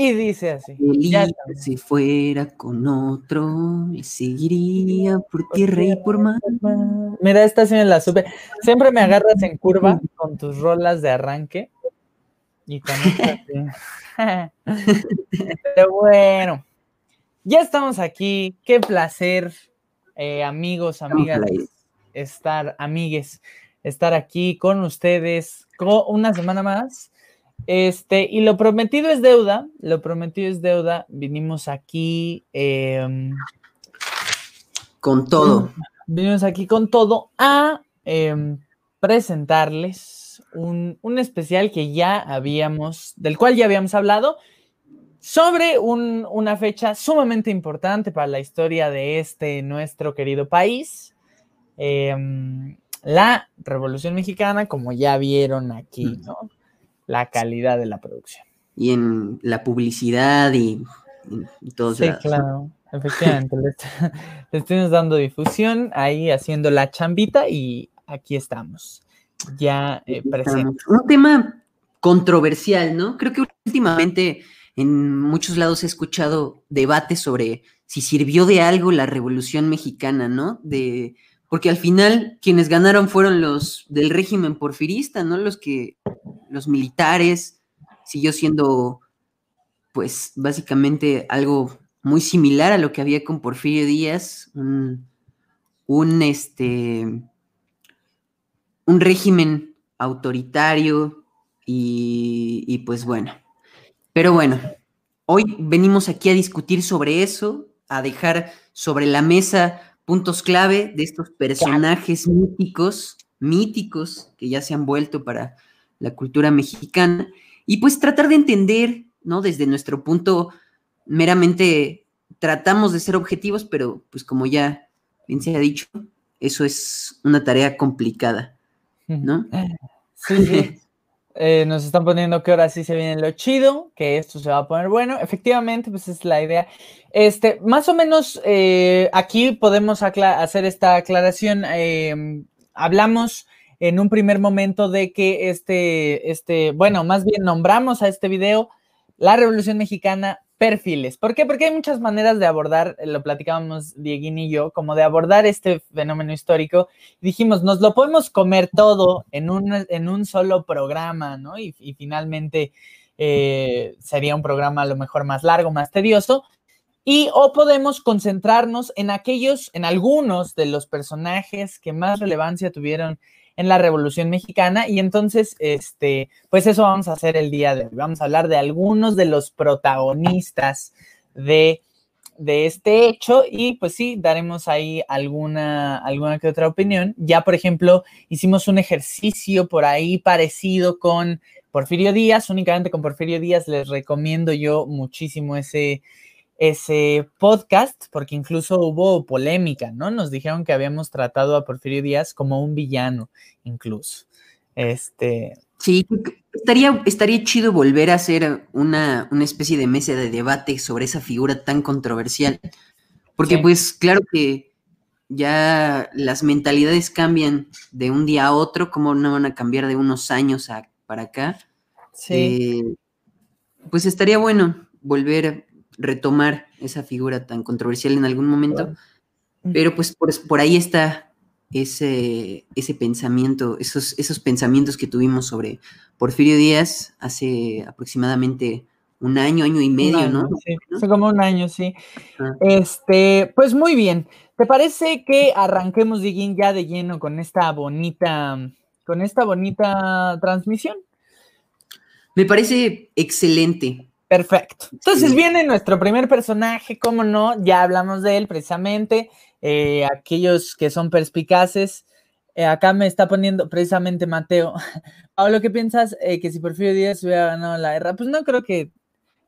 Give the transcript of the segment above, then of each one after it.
Y dice así. si fuera con otro, le seguiría por tierra y por mar. Mira, esta sí me la supe. Siempre me agarras en curva con tus rolas de arranque. Y con esta Pero bueno, ya estamos aquí. Qué placer, eh, amigos, amigas, estar, amigues, estar aquí con ustedes una semana más este, y lo prometido es deuda, lo prometido es deuda. Vinimos aquí em, con todo. Vinimos aquí con todo a em, presentarles un, especial que ya habíamos, del cual ya habíamos hablado, sobre una fecha sumamente importante para la historia de este nuestro querido país. Em, la Revolución Mexicana, como ya vieron aquí, ¿no? La calidad de la producción. Y en la publicidad y, y todo Sí, claro, efectivamente. le, estamos dando difusión ahí haciendo la chambita y aquí estamos. Ya eh, presentes. Un tema controversial, ¿no? Creo que últimamente en muchos lados he escuchado debates sobre si sirvió de algo la Revolución Mexicana, ¿no? De porque al final quienes ganaron fueron los del régimen porfirista, ¿no? Los que, los militares, siguió siendo, pues, básicamente algo muy similar a lo que había con Porfirio Díaz, un, un este, un régimen autoritario y, y pues bueno, pero bueno, hoy venimos aquí a discutir sobre eso, a dejar sobre la mesa puntos clave de estos personajes míticos, míticos, que ya se han vuelto para la cultura mexicana, y pues tratar de entender, ¿no? Desde nuestro punto, meramente tratamos de ser objetivos, pero pues como ya bien se ha dicho, eso es una tarea complicada, ¿no? Sí, sí. Eh, nos están poniendo que ahora sí se viene lo chido, que esto se va a poner bueno. Efectivamente, pues es la idea. Este, más o menos eh, aquí podemos hacer esta aclaración. Em, hablamos en un primer momento de que este, este, bueno, más bien nombramos a este video la Revolución Mexicana perfiles. ¿Por qué? Porque hay muchas maneras de abordar, eh, lo platicábamos Dieguín y yo, como de abordar este fenómeno histórico. Dijimos, nos lo podemos comer todo en un, en un solo programa, ¿no? Y, finalmente eh, sería un programa a lo mejor más largo, más tedioso. Y o podemos concentrarnos en aquellos, en algunos de los personajes que más relevancia tuvieron en la Revolución Mexicana. Y entonces, este, pues eso vamos a hacer el día de hoy. Vamos a hablar de algunos de los protagonistas de, de este hecho y pues sí, daremos ahí alguna, alguna que otra opinión. Ya, por ejemplo, hicimos un ejercicio por ahí parecido con Porfirio Díaz, únicamente con Porfirio Díaz les recomiendo yo muchísimo ese, ese podcast, porque incluso hubo polémica, ¿no? Nos dijeron que habíamos tratado a Porfirio Díaz como un villano, incluso. Este. Sí, estaría, estaría chido volver a hacer una, especie de mesa de debate sobre esa figura tan controversial. Porque, pues, claro que ya las mentalidades cambian de un día a otro, como no van a cambiar de unos años para acá. Sí. Eh, pues estaría bueno volver retomar esa figura tan controversial en algún momento, pero pues por, ahí está ese, ese pensamiento, esos, esos pensamientos que tuvimos sobre Porfirio Díaz hace aproximadamente un año, año y medio, ¿no? Sí, hace como un año, sí. Este, pues muy bien. ¿Te parece que arranquemos, Diguín, ya de lleno con esta bonita, con esta bonita transmisión? Me parece excelente. Perfecto. Entonces viene nuestro primer personaje, ¿cómo no? Ya hablamos de él precisamente. Eh, aquellos que son perspicaces. Eh, acá me está poniendo precisamente Mateo. Pablo, ¿qué piensas eh, que si Porfirio Díaz hubiera ganado la guerra? Pues no creo que.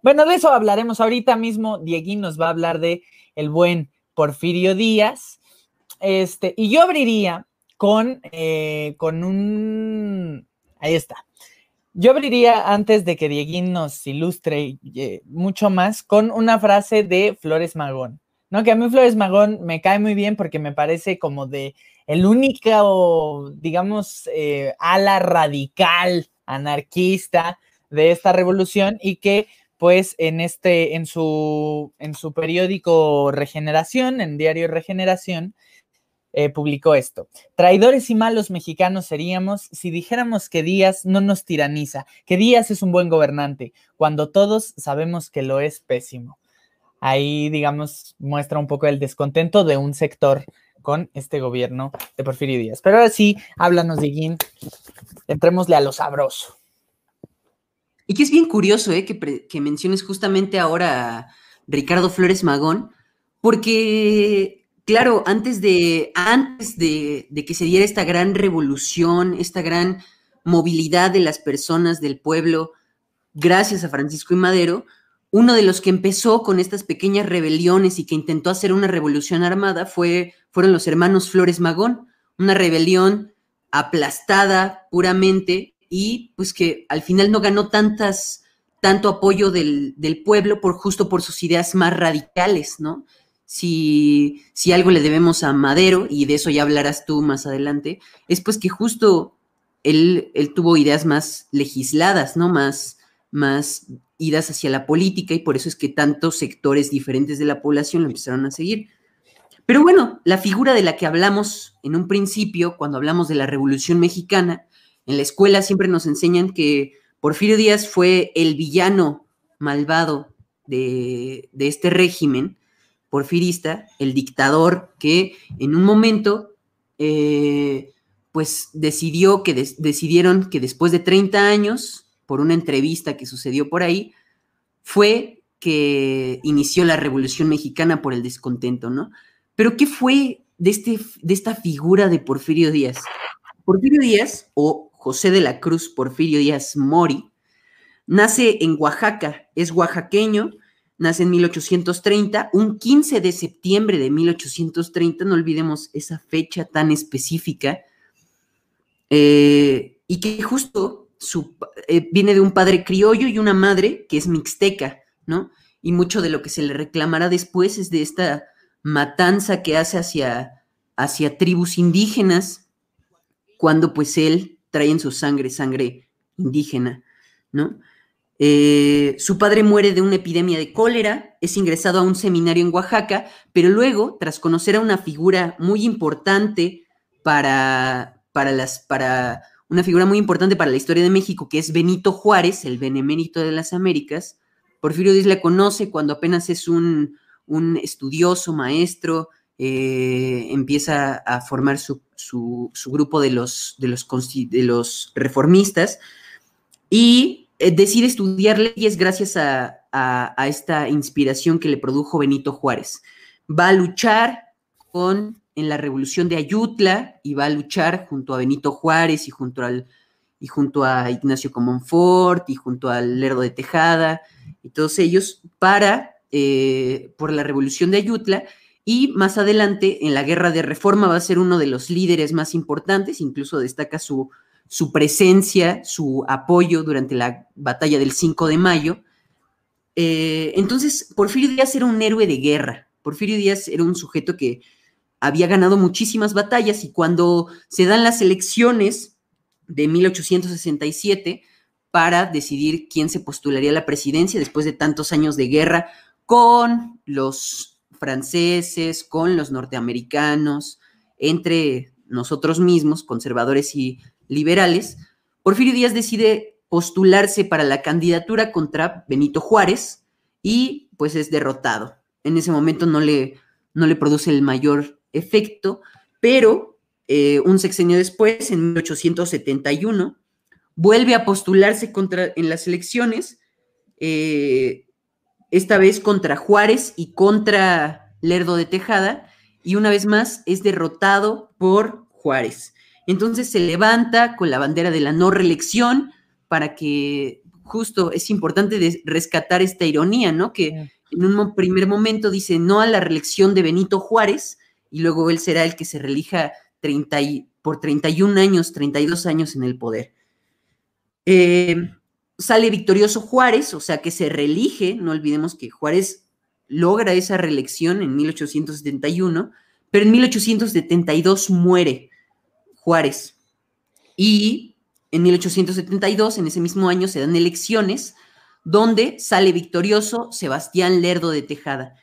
Bueno, de eso hablaremos ahorita mismo. Dieguín nos va a hablar de el buen Porfirio Díaz. Este, y yo abriría con, con un... Ahí está. Yo abriría antes de que Dieguín nos ilustre eh, mucho más con una frase de Flores Magón. ¿no? Que a mí Flores Magón me cae muy bien porque me parece como de el único, digamos, eh, ala radical, anarquista de esta revolución y que pues en este, en su, en su periódico Regeneración, en Diario Regeneración, eh, publicó esto. Traidores y malos mexicanos seríamos si dijéramos que Díaz no nos tiraniza, que Díaz es un buen gobernante, cuando todos sabemos que lo es pésimo. Ahí, digamos, muestra un poco el descontento de un sector con este gobierno de Porfirio Díaz. Pero ahora sí, háblanos, Diguín. Entrémosle a lo sabroso. Y que es bien curioso ¿eh? que, que menciones justamente ahora a Ricardo Flores Magón, porque claro, antes de, antes de, que se diera esta gran revolución, esta gran movilidad de las personas del pueblo, gracias a Francisco y Madero, uno de los que empezó con estas pequeñas rebeliones y que intentó hacer una revolución armada fue, fueron los hermanos Flores Magón, una rebelión aplastada puramente y pues que al final no ganó tantas, tanto apoyo del, del pueblo por justo por sus ideas más radicales, ¿no? Si, si algo le debemos a Madero, y de eso ya hablarás tú más adelante, es pues que justo él, él tuvo ideas más legisladas, ¿no? Más, más idas hacia la política y por eso es que tantos sectores diferentes de la población lo empezaron a seguir. Pero bueno, la figura de la que hablamos en un principio, cuando hablamos de la Revolución Mexicana, en la escuela siempre nos enseñan que Porfirio Díaz fue el villano malvado de, de este régimen porfirista, el dictador que en un momento, eh, pues decidió que decidieron que después de 30 años, por una entrevista que sucedió por ahí, fue que inició la Revolución Mexicana por el descontento, ¿no? Pero ¿qué fue de, este, de esta figura de Porfirio Díaz? Porfirio Díaz, o José de la Cruz Porfirio Díaz Mori, nace en Oaxaca, es oaxaqueño, nace en 1830, un 15 de septiembre de 1830, no olvidemos esa fecha tan específica, eh, y que justo eh, viene de un padre criollo y una madre que es mixteca, ¿no? Y mucho de lo que se le reclamará después es de esta matanza que hace hacia, hacia tribus indígenas, cuando pues él trae en su sangre sangre indígena, ¿no? Eh, su padre muere de una epidemia de cólera, es ingresado a un seminario en Oaxaca, pero luego, tras conocer a una figura muy importante para, para, las, para una figura muy importante para la historia de México, que es Benito Juárez, el benemérito de las Américas, Porfirio Díaz le conoce cuando apenas es un, estudioso, maestro, eh, empieza a formar su, grupo de los, de los, de los reformistas y decide estudiar leyes gracias a, esta inspiración que le produjo Benito Juárez. Va a luchar en la revolución de Ayutla y va a luchar junto a Benito Juárez y junto, al, y junto a Ignacio Comonfort y junto al Lerdo de Tejada y todos ellos para, eh, por la revolución de Ayutla y más adelante en la guerra de reforma va a ser uno de los líderes más importantes, incluso destaca su, su presencia, su apoyo durante la batalla del 5 de mayo. Eh, entonces, Porfirio Díaz era un héroe de guerra. Porfirio Díaz era un sujeto que había ganado muchísimas batallas y cuando se dan las elecciones de 1867 para decidir quién se postularía a la presidencia después de tantos años de guerra con los franceses, con los norteamericanos, entre nosotros mismos, conservadores y liberales, Porfirio Díaz decide postularse para la candidatura contra Benito Juárez y pues es derrotado. En ese momento no le, no le produce el mayor efecto, pero eh, un sexenio después, en 1871, vuelve a postularse contra, en las elecciones, eh, esta vez contra Juárez y contra Lerdo de Tejada, y una vez más es derrotado por Juárez. Entonces se levanta con la bandera de la no reelección para que justo es importante rescatar esta ironía, ¿no? Que en un primer momento dice no a la reelección de Benito Juárez y luego él será el que se reelija 30 por 31 años, 32 años en el poder. Eh, sale victorioso Juárez, o sea que se reelige, no olvidemos que Juárez logra esa reelección en 1871, pero en 1872 muere Juárez. Y en 1872, en ese mismo año, se dan elecciones donde sale victorioso Sebastián Lerdo de Tejada.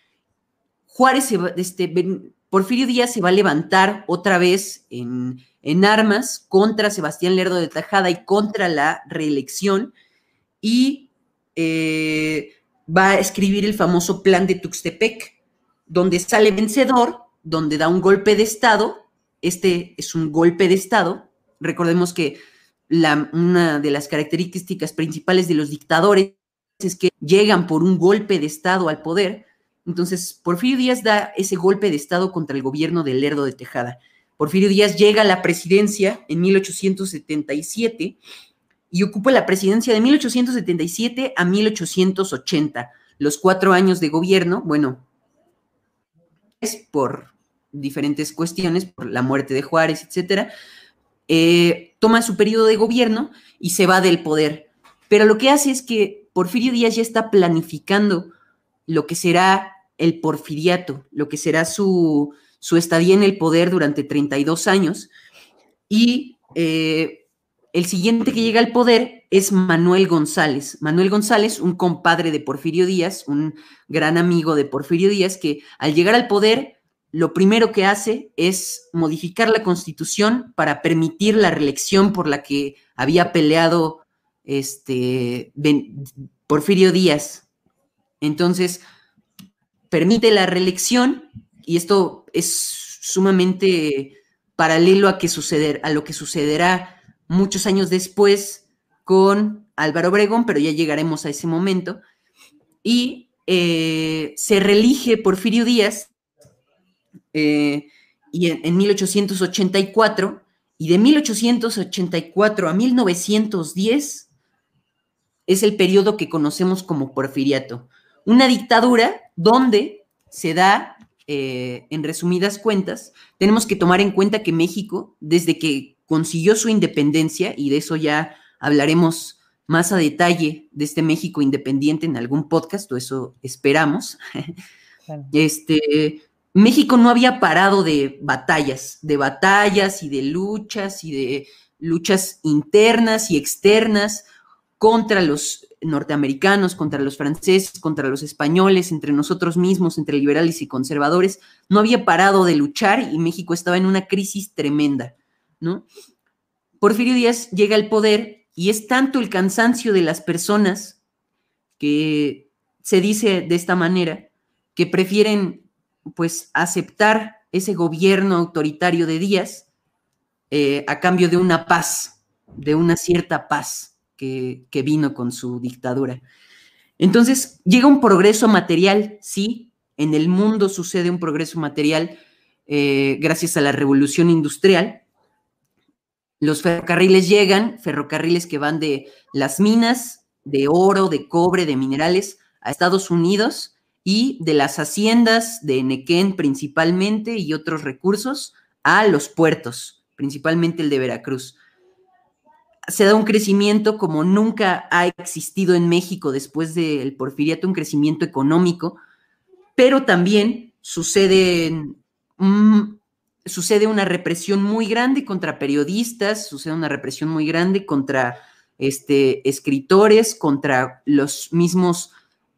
Juárez, este, Porfirio Díaz se va a levantar otra vez en, armas contra Sebastián Lerdo de Tejada y contra la reelección y eh, va a escribir el famoso plan de Tuxtepec, donde sale vencedor, donde da un golpe de Estado. Este es un golpe de Estado. Recordemos que una de las características principales de los dictadores es que llegan por un golpe de Estado al poder. Entonces, Porfirio Díaz da ese golpe de Estado contra el gobierno de Lerdo de Tejada. Porfirio Díaz llega a la presidencia en 1877 y ocupa la presidencia de 1877 a 1880. Los cuatro años de gobierno, bueno, es por diferentes cuestiones, por la muerte de Juárez, etcétera, eh, toma su periodo de gobierno y se va del poder. Pero lo que hace es que Porfirio Díaz ya está planificando lo que será el porfiriato, lo que será su, su estadía en el poder durante 32 años. Y eh, el siguiente que llega al poder es Manuel González. Manuel González, un compadre de Porfirio Díaz, un gran amigo de Porfirio Díaz, que al llegar al poder lo primero que hace es modificar la constitución para permitir la reelección por la que había peleado este, Porfirio Díaz. Entonces, permite la reelección y esto es sumamente paralelo a, a lo que sucederá muchos años después con Álvaro Obregón, pero ya llegaremos a ese momento. Y eh, se reelige Porfirio Díaz eh, y en, 1884, y de 1884 a 1910 es el periodo que conocemos como porfiriato. Una dictadura donde se da, eh, en resumidas cuentas, tenemos que tomar en cuenta que México, desde que consiguió su independencia, y de eso ya hablaremos más a detalle de este México independiente en algún podcast, o eso esperamos, este, México no había parado de batallas, de batallas y de luchas y de luchas internas y externas contra los norteamericanos, contra los franceses, contra los españoles, entre nosotros mismos, entre liberales y conservadores. No había parado de luchar y México estaba en una crisis tremenda, ¿no? Porfirio Díaz llega al poder y es tanto el cansancio de las personas que se dice de esta manera que prefieren pues aceptar ese gobierno autoritario de Díaz eh, a cambio de una paz, de una cierta paz que, vino con su dictadura. Entonces, llega un progreso material, sí, en el mundo sucede un progreso material eh, gracias a la revolución industrial. Los ferrocarriles llegan, ferrocarriles que van de las minas de oro, de cobre, de minerales a Estados Unidos y de las haciendas de Nequén principalmente y otros recursos a los puertos, principalmente el de Veracruz. Se da un crecimiento como nunca ha existido en México después del porfiriato, un crecimiento económico, pero también sucede, sucede una represión muy grande contra periodistas, sucede una represión muy grande contra este, escritores, contra los mismos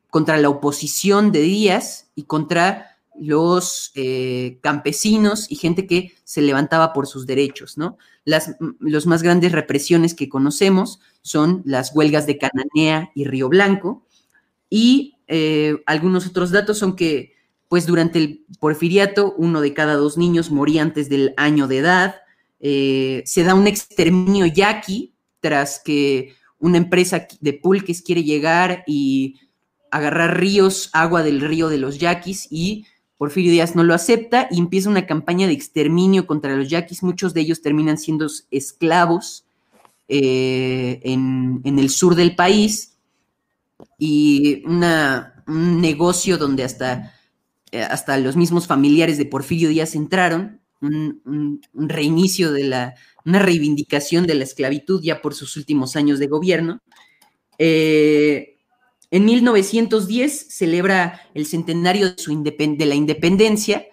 contra la oposición de Díaz y contra los eh, campesinos y gente que se levantaba por sus derechos, ¿no? Las los más grandes represiones que conocemos son las huelgas de Cananea y Río Blanco, y eh, algunos otros datos son que, pues durante el porfiriato, uno de cada dos niños moría antes del año de edad, eh, se da un exterminio yaqui tras que una empresa de pulques quiere llegar y agarrar ríos, agua del río de los yaquis y Porfirio Díaz no lo acepta y empieza una campaña de exterminio contra los yaquis. Muchos de ellos terminan siendo esclavos eh, en, el sur del país y una, un negocio donde hasta, eh, hasta los mismos familiares de Porfirio Díaz entraron un, reinicio de la, una reivindicación de la esclavitud ya por sus últimos años de gobierno. Eh, en 1910 celebra el centenario de, su de la independencia,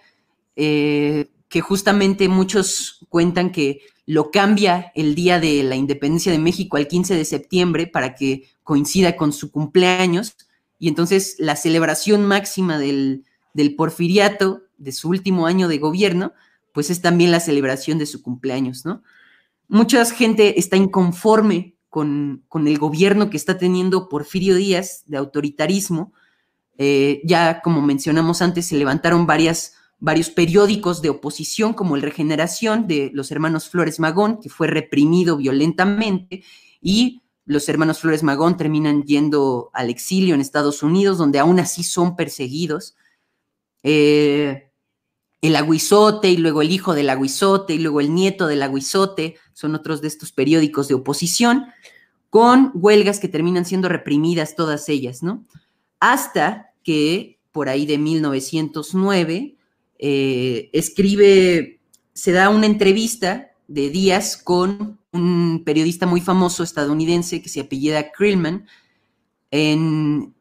eh, que justamente muchos cuentan que lo cambia el día de la independencia de México al 15 de septiembre para que coincida con su cumpleaños. Y entonces la celebración máxima del, del porfiriato, de su último año de gobierno, pues es también la celebración de su cumpleaños, ¿no? Mucha gente está inconforme con, el gobierno que está teniendo Porfirio Díaz de autoritarismo. Eh, ya como mencionamos antes, se levantaron varias, varios periódicos de oposición, como el Regeneración de los hermanos Flores Magón, que fue reprimido violentamente, y los hermanos Flores Magón terminan yendo al exilio en Estados Unidos, donde aún así son perseguidos. Eh, el aguizote y luego el hijo del aguizote y luego el nieto del aguizote, son otros de estos periódicos de oposición, con huelgas que terminan siendo reprimidas todas ellas, ¿no? Hasta que por ahí de 1909 eh, escribe, se da una entrevista de Díaz con un periodista muy famoso estadounidense que se apellida Krillman en,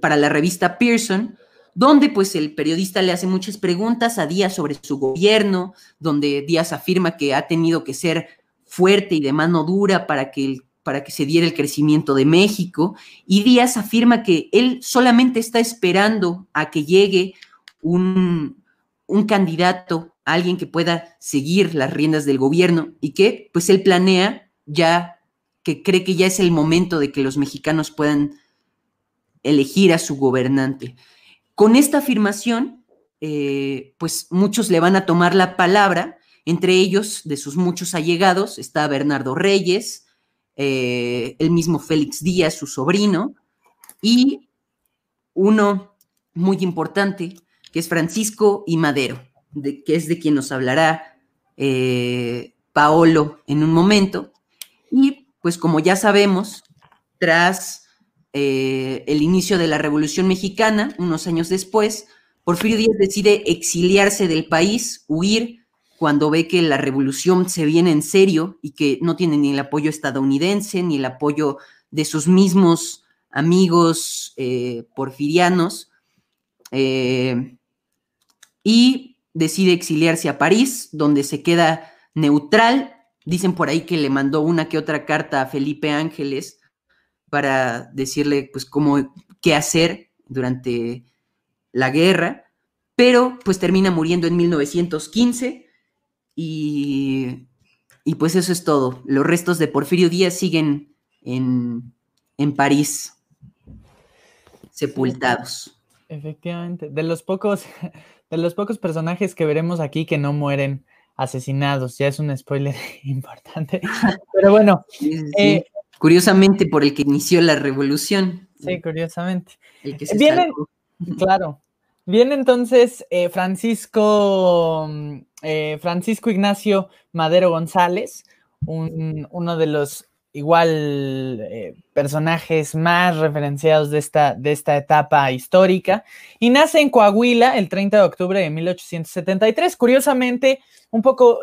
para la revista Pearson, donde pues el periodista le hace muchas preguntas a Díaz sobre su gobierno, donde Díaz afirma que ha tenido que ser fuerte y de mano dura para que, para que se diera el crecimiento de México, y Díaz afirma que él solamente está esperando a que llegue un, un candidato, alguien que pueda seguir las riendas del gobierno y que pues él planea ya, que cree que ya es el momento de que los mexicanos puedan elegir a su gobernante. Con esta afirmación, eh, pues muchos le van a tomar la palabra, entre ellos, de sus muchos allegados, está Bernardo Reyes, eh, el mismo Félix Díaz, su sobrino, y uno muy importante, que es Francisco y Madero, de, que es de quien nos hablará eh, Paolo en un momento. Y pues como ya sabemos, tras eh, el inicio de la Revolución Mexicana, unos años después, Porfirio Díaz decide exiliarse del país, huir cuando ve que la revolución se viene en serio y que no tiene ni el apoyo estadounidense ni el apoyo de sus mismos amigos eh, porfirianos. Eh, y decide exiliarse a París, donde se queda neutral. Dicen por ahí que le mandó una que otra carta a Felipe Ángeles para decirle pues cómo, qué hacer durante la guerra, pero pues termina muriendo en 1915 y, y pues eso es todo. Los restos de Porfirio Díaz siguen en, en París, sepultados. Efectivamente, de los pocos, de los pocos personajes que veremos aquí que no mueren asesinados, ya es un spoiler importante. Pero bueno, eh, Curiosamente por el que inició la revolución. Sí, curiosamente. El que se Viene, claro. Viene entonces eh, Francisco, mm, eh, Francisco Ignacio Madero González, uno de los igual eh, personajes más referenciados de esta, de esta etapa histórica, y nace en Coahuila el 30 de octubre de 1873. Curiosamente, un poco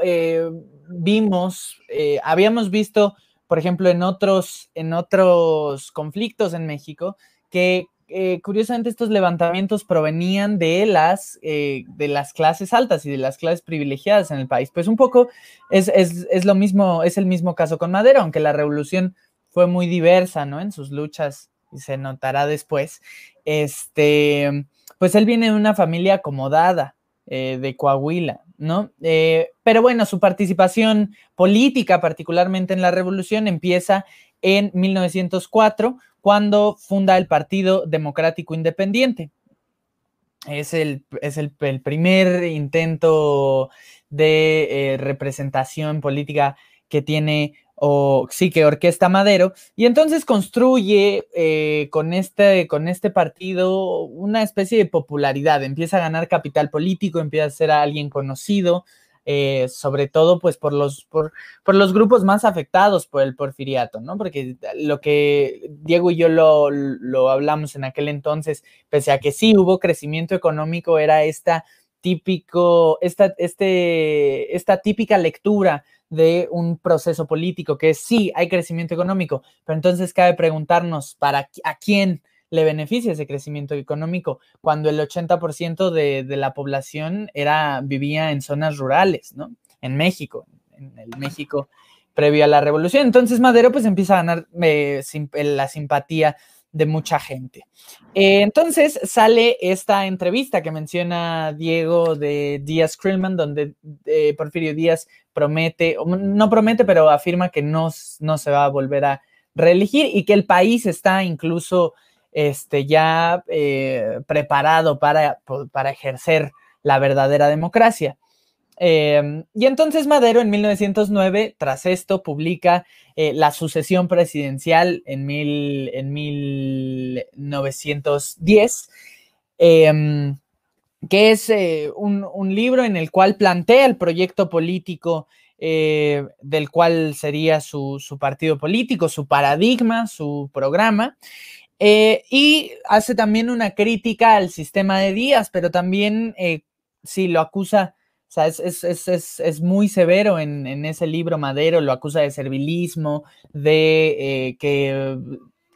vimos, habíamos visto por ejemplo, en otros, en otros conflictos en México, que eh, curiosamente estos levantamientos provenían de las, eh, de las clases altas y de las clases privilegiadas en el país. Pues un poco es, lo mismo, es el mismo caso con Madero, aunque la revolución fue muy diversa, ¿no? En sus luchas, y se notará después. Este, pues él viene de una familia acomodada eh, de Coahuila, ¿no? Eh, pero bueno, su participación política, particularmente en la revolución, empieza en 1904, cuando funda el Partido Democrático Independiente. Es el, es el, primer intento de eh, representación política que tiene o sí que Orquesta Madero, y entonces construye eh, con, este, con este partido una especie de popularidad, empieza a ganar capital político, empieza a ser alguien conocido, eh, sobre todo pues por los, por, los grupos más afectados por el porfiriato, ¿no? Porque lo que Diego y yo lo, lo hablamos en aquel entonces, pese a que sí hubo crecimiento económico, era esta típico, esta, este, esta típica lectura de un proceso político, que es sí, hay crecimiento económico, pero entonces cabe preguntarnos para a quién le beneficia ese crecimiento económico cuando el 80% de, de, la población era, vivía en zonas rurales, ¿no? En México, en el México previo a la revolución. Entonces Madero pues empieza a ganar eh, la simpatía de mucha gente. Eh, entonces sale esta entrevista que menciona Diego de Díaz Krillman, donde eh, Porfirio Díaz promete, no promete, pero afirma que no, no se va a volver a reelegir y que el país está incluso este, ya preparado para, para ejercer la verdadera democracia. Em, y entonces Madero en 1909, tras esto, publica eh, La sucesión presidencial en, en 1910, em, que es eh, un, libro en el cual plantea el proyecto político eh, del cual sería su, su, partido político, su paradigma, su programa. y hace también una crítica al sistema de Díaz, pero también sí lo acusa o sea, es, muy severo en, ese libro Madero, lo acusa de servilismo, de eh, que,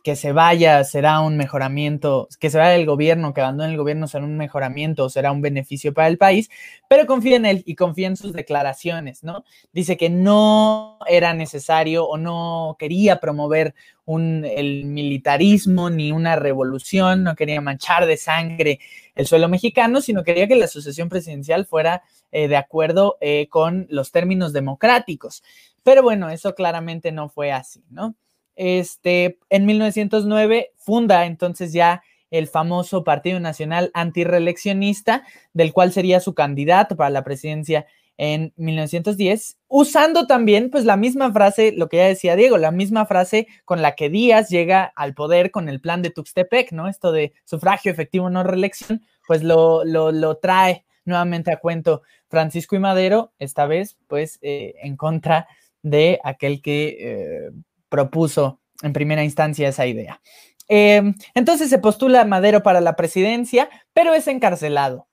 que, se vaya será un mejoramiento, que se vaya el gobierno, que abandone el gobierno será un mejoramiento, será un beneficio para el país, pero confía en él y confía en sus declaraciones, ¿no? Dice que no era necesario o no quería promover un, el militarismo ni una revolución, no quería manchar de sangre el suelo mexicano, sino quería que la sucesión presidencial fuera eh, de acuerdo eh, con los términos democráticos. Pero bueno, eso claramente no fue así, ¿no? Este, en 1909 funda entonces ya el famoso Partido Nacional Antireeleccionista, del cual sería su candidato para la presidencia en 1910, usando también pues la misma frase, lo que ya decía Diego, la misma frase con la que Díaz llega al poder con el plan de Tuxtepec, ¿no? Esto de sufragio efectivo, no reelección, pues lo, lo, trae nuevamente a cuento Francisco y Madero, esta vez pues eh, en contra de aquel que eh, propuso en primera instancia esa idea. Eh, entonces se postula Madero para la presidencia, pero es encarcelado.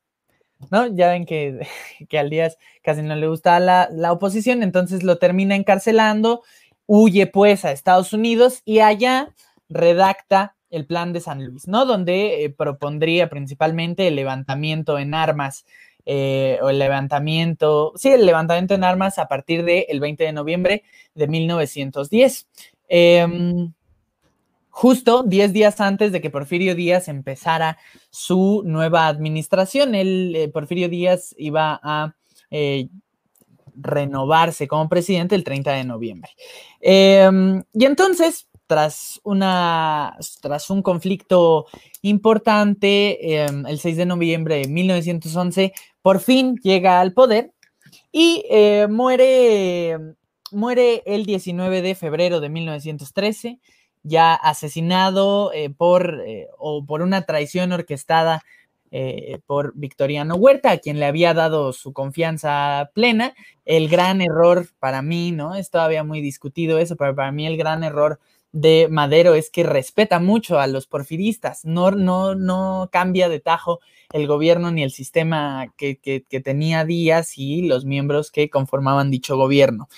¿no? Ya ven que, que al Díaz casi no le gusta la, la, oposición, entonces lo termina encarcelando, huye pues a Estados Unidos y allá redacta el plan de San Luis, ¿no? Donde eh, propondría principalmente el levantamiento en armas eh, o el levantamiento, sí, el levantamiento en armas a partir del 20 de noviembre de 1910. Em, justo 10 días antes de que Porfirio Díaz empezara su nueva administración. El eh, Porfirio Díaz iba a eh, renovarse como presidente el 30 de noviembre. Em, y entonces, tras, una, tras un conflicto importante, em, el 6 de noviembre de 1911, por fin llega al poder y eh, muere, muere el 19 de febrero de 1913 ya asesinado eh, por, eh, o por una traición orquestada por Victoriano Huerta, a quien le había dado su confianza plena. El gran error para mí, ¿no? Es todavía muy discutido eso, pero para mí el gran error de Madero es que respeta mucho a los porfiristas, no, no, no cambia de tajo el gobierno ni el sistema que, que, tenía Díaz y los miembros que conformaban dicho gobierno.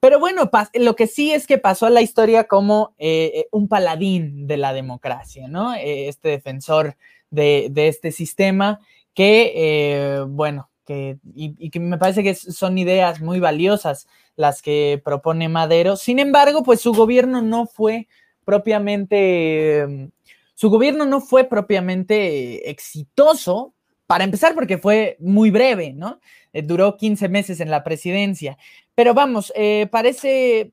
Pero bueno, lo que sí es que pasó a la historia como eh, eh, un paladín de la democracia, ¿no? Eh, este defensor de, este sistema que, bueno, y, que me parece que son ideas muy valiosas las que propone Madero. Sin embargo, pues su gobierno no fue propiamente, su gobierno no fue propiamente exitoso, para empezar porque fue muy breve, ¿no? duró 15 meses en la presidencia. Pero vamos, eh, parece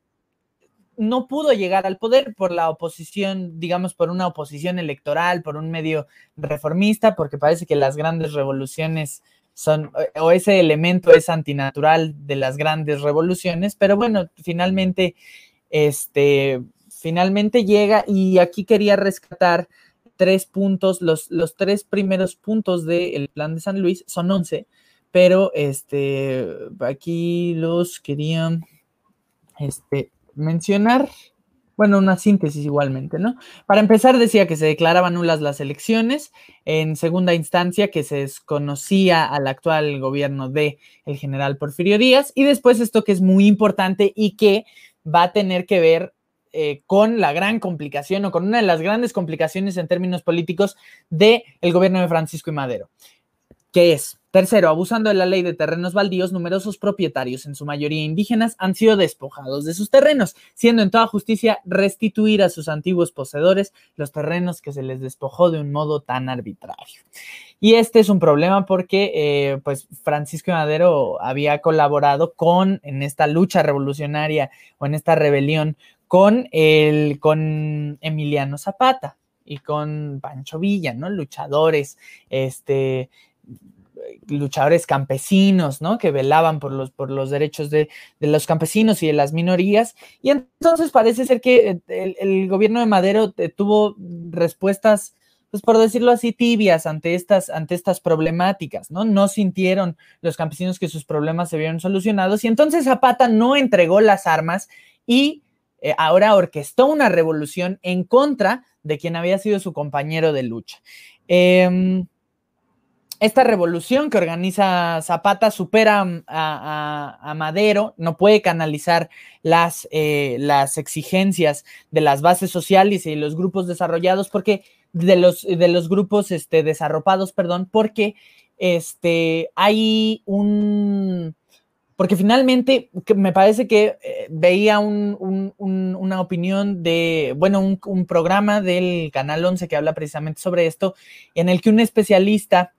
no pudo llegar al poder por la oposición, digamos, por una oposición electoral, por un medio reformista, porque parece que las grandes revoluciones son, o ese elemento es antinatural de las grandes revoluciones, pero bueno, finalmente, este, finalmente llega y aquí quería rescatar tres puntos, los, los tres primeros puntos del plan de San Luis, son once, pero este, aquí los quería este, mencionar. Bueno, una síntesis igualmente, ¿no? Para empezar, decía que se declaraban nulas las elecciones. En segunda instancia, que se desconocía al actual gobierno de el general Porfirio Díaz. Y después esto que es muy importante y que va a tener que ver eh, con la gran complicación o con una de las grandes complicaciones en términos políticos del el gobierno de Francisco y Madero, que es Tercero, abusando de la ley de terrenos baldíos, numerosos propietarios, en su mayoría indígenas, han sido despojados de sus terrenos, siendo en toda justicia restituir a sus antiguos poseedores los terrenos que se les despojó de un modo tan arbitrario. Y este es un problema porque, eh, pues, Francisco Madero había colaborado con, en esta lucha revolucionaria o en esta rebelión, con, el, con Emiliano Zapata y con Pancho Villa, ¿no? Luchadores, este luchadores campesinos, ¿no? Que velaban por los, por los derechos de, los campesinos y de las minorías. Y entonces parece ser que eh, el, gobierno de Madero eh, tuvo respuestas, pues por decirlo así, tibias ante estas, ante estas problemáticas, ¿no? No sintieron los campesinos que sus problemas se vieron solucionados y entonces Zapata no entregó las armas y eh, ahora orquestó una revolución en contra de quien había sido su compañero de lucha. Eh, esta revolución que organiza Zapata supera a, Madero, no puede canalizar las, eh, las, exigencias de las bases sociales y los grupos desarrollados, porque de los, de los grupos este, desarropados, perdón, porque este, hay un, porque finalmente me parece que eh, veía una opinión de, bueno, un, un, programa del Canal 11 que habla precisamente sobre esto, en el que un especialista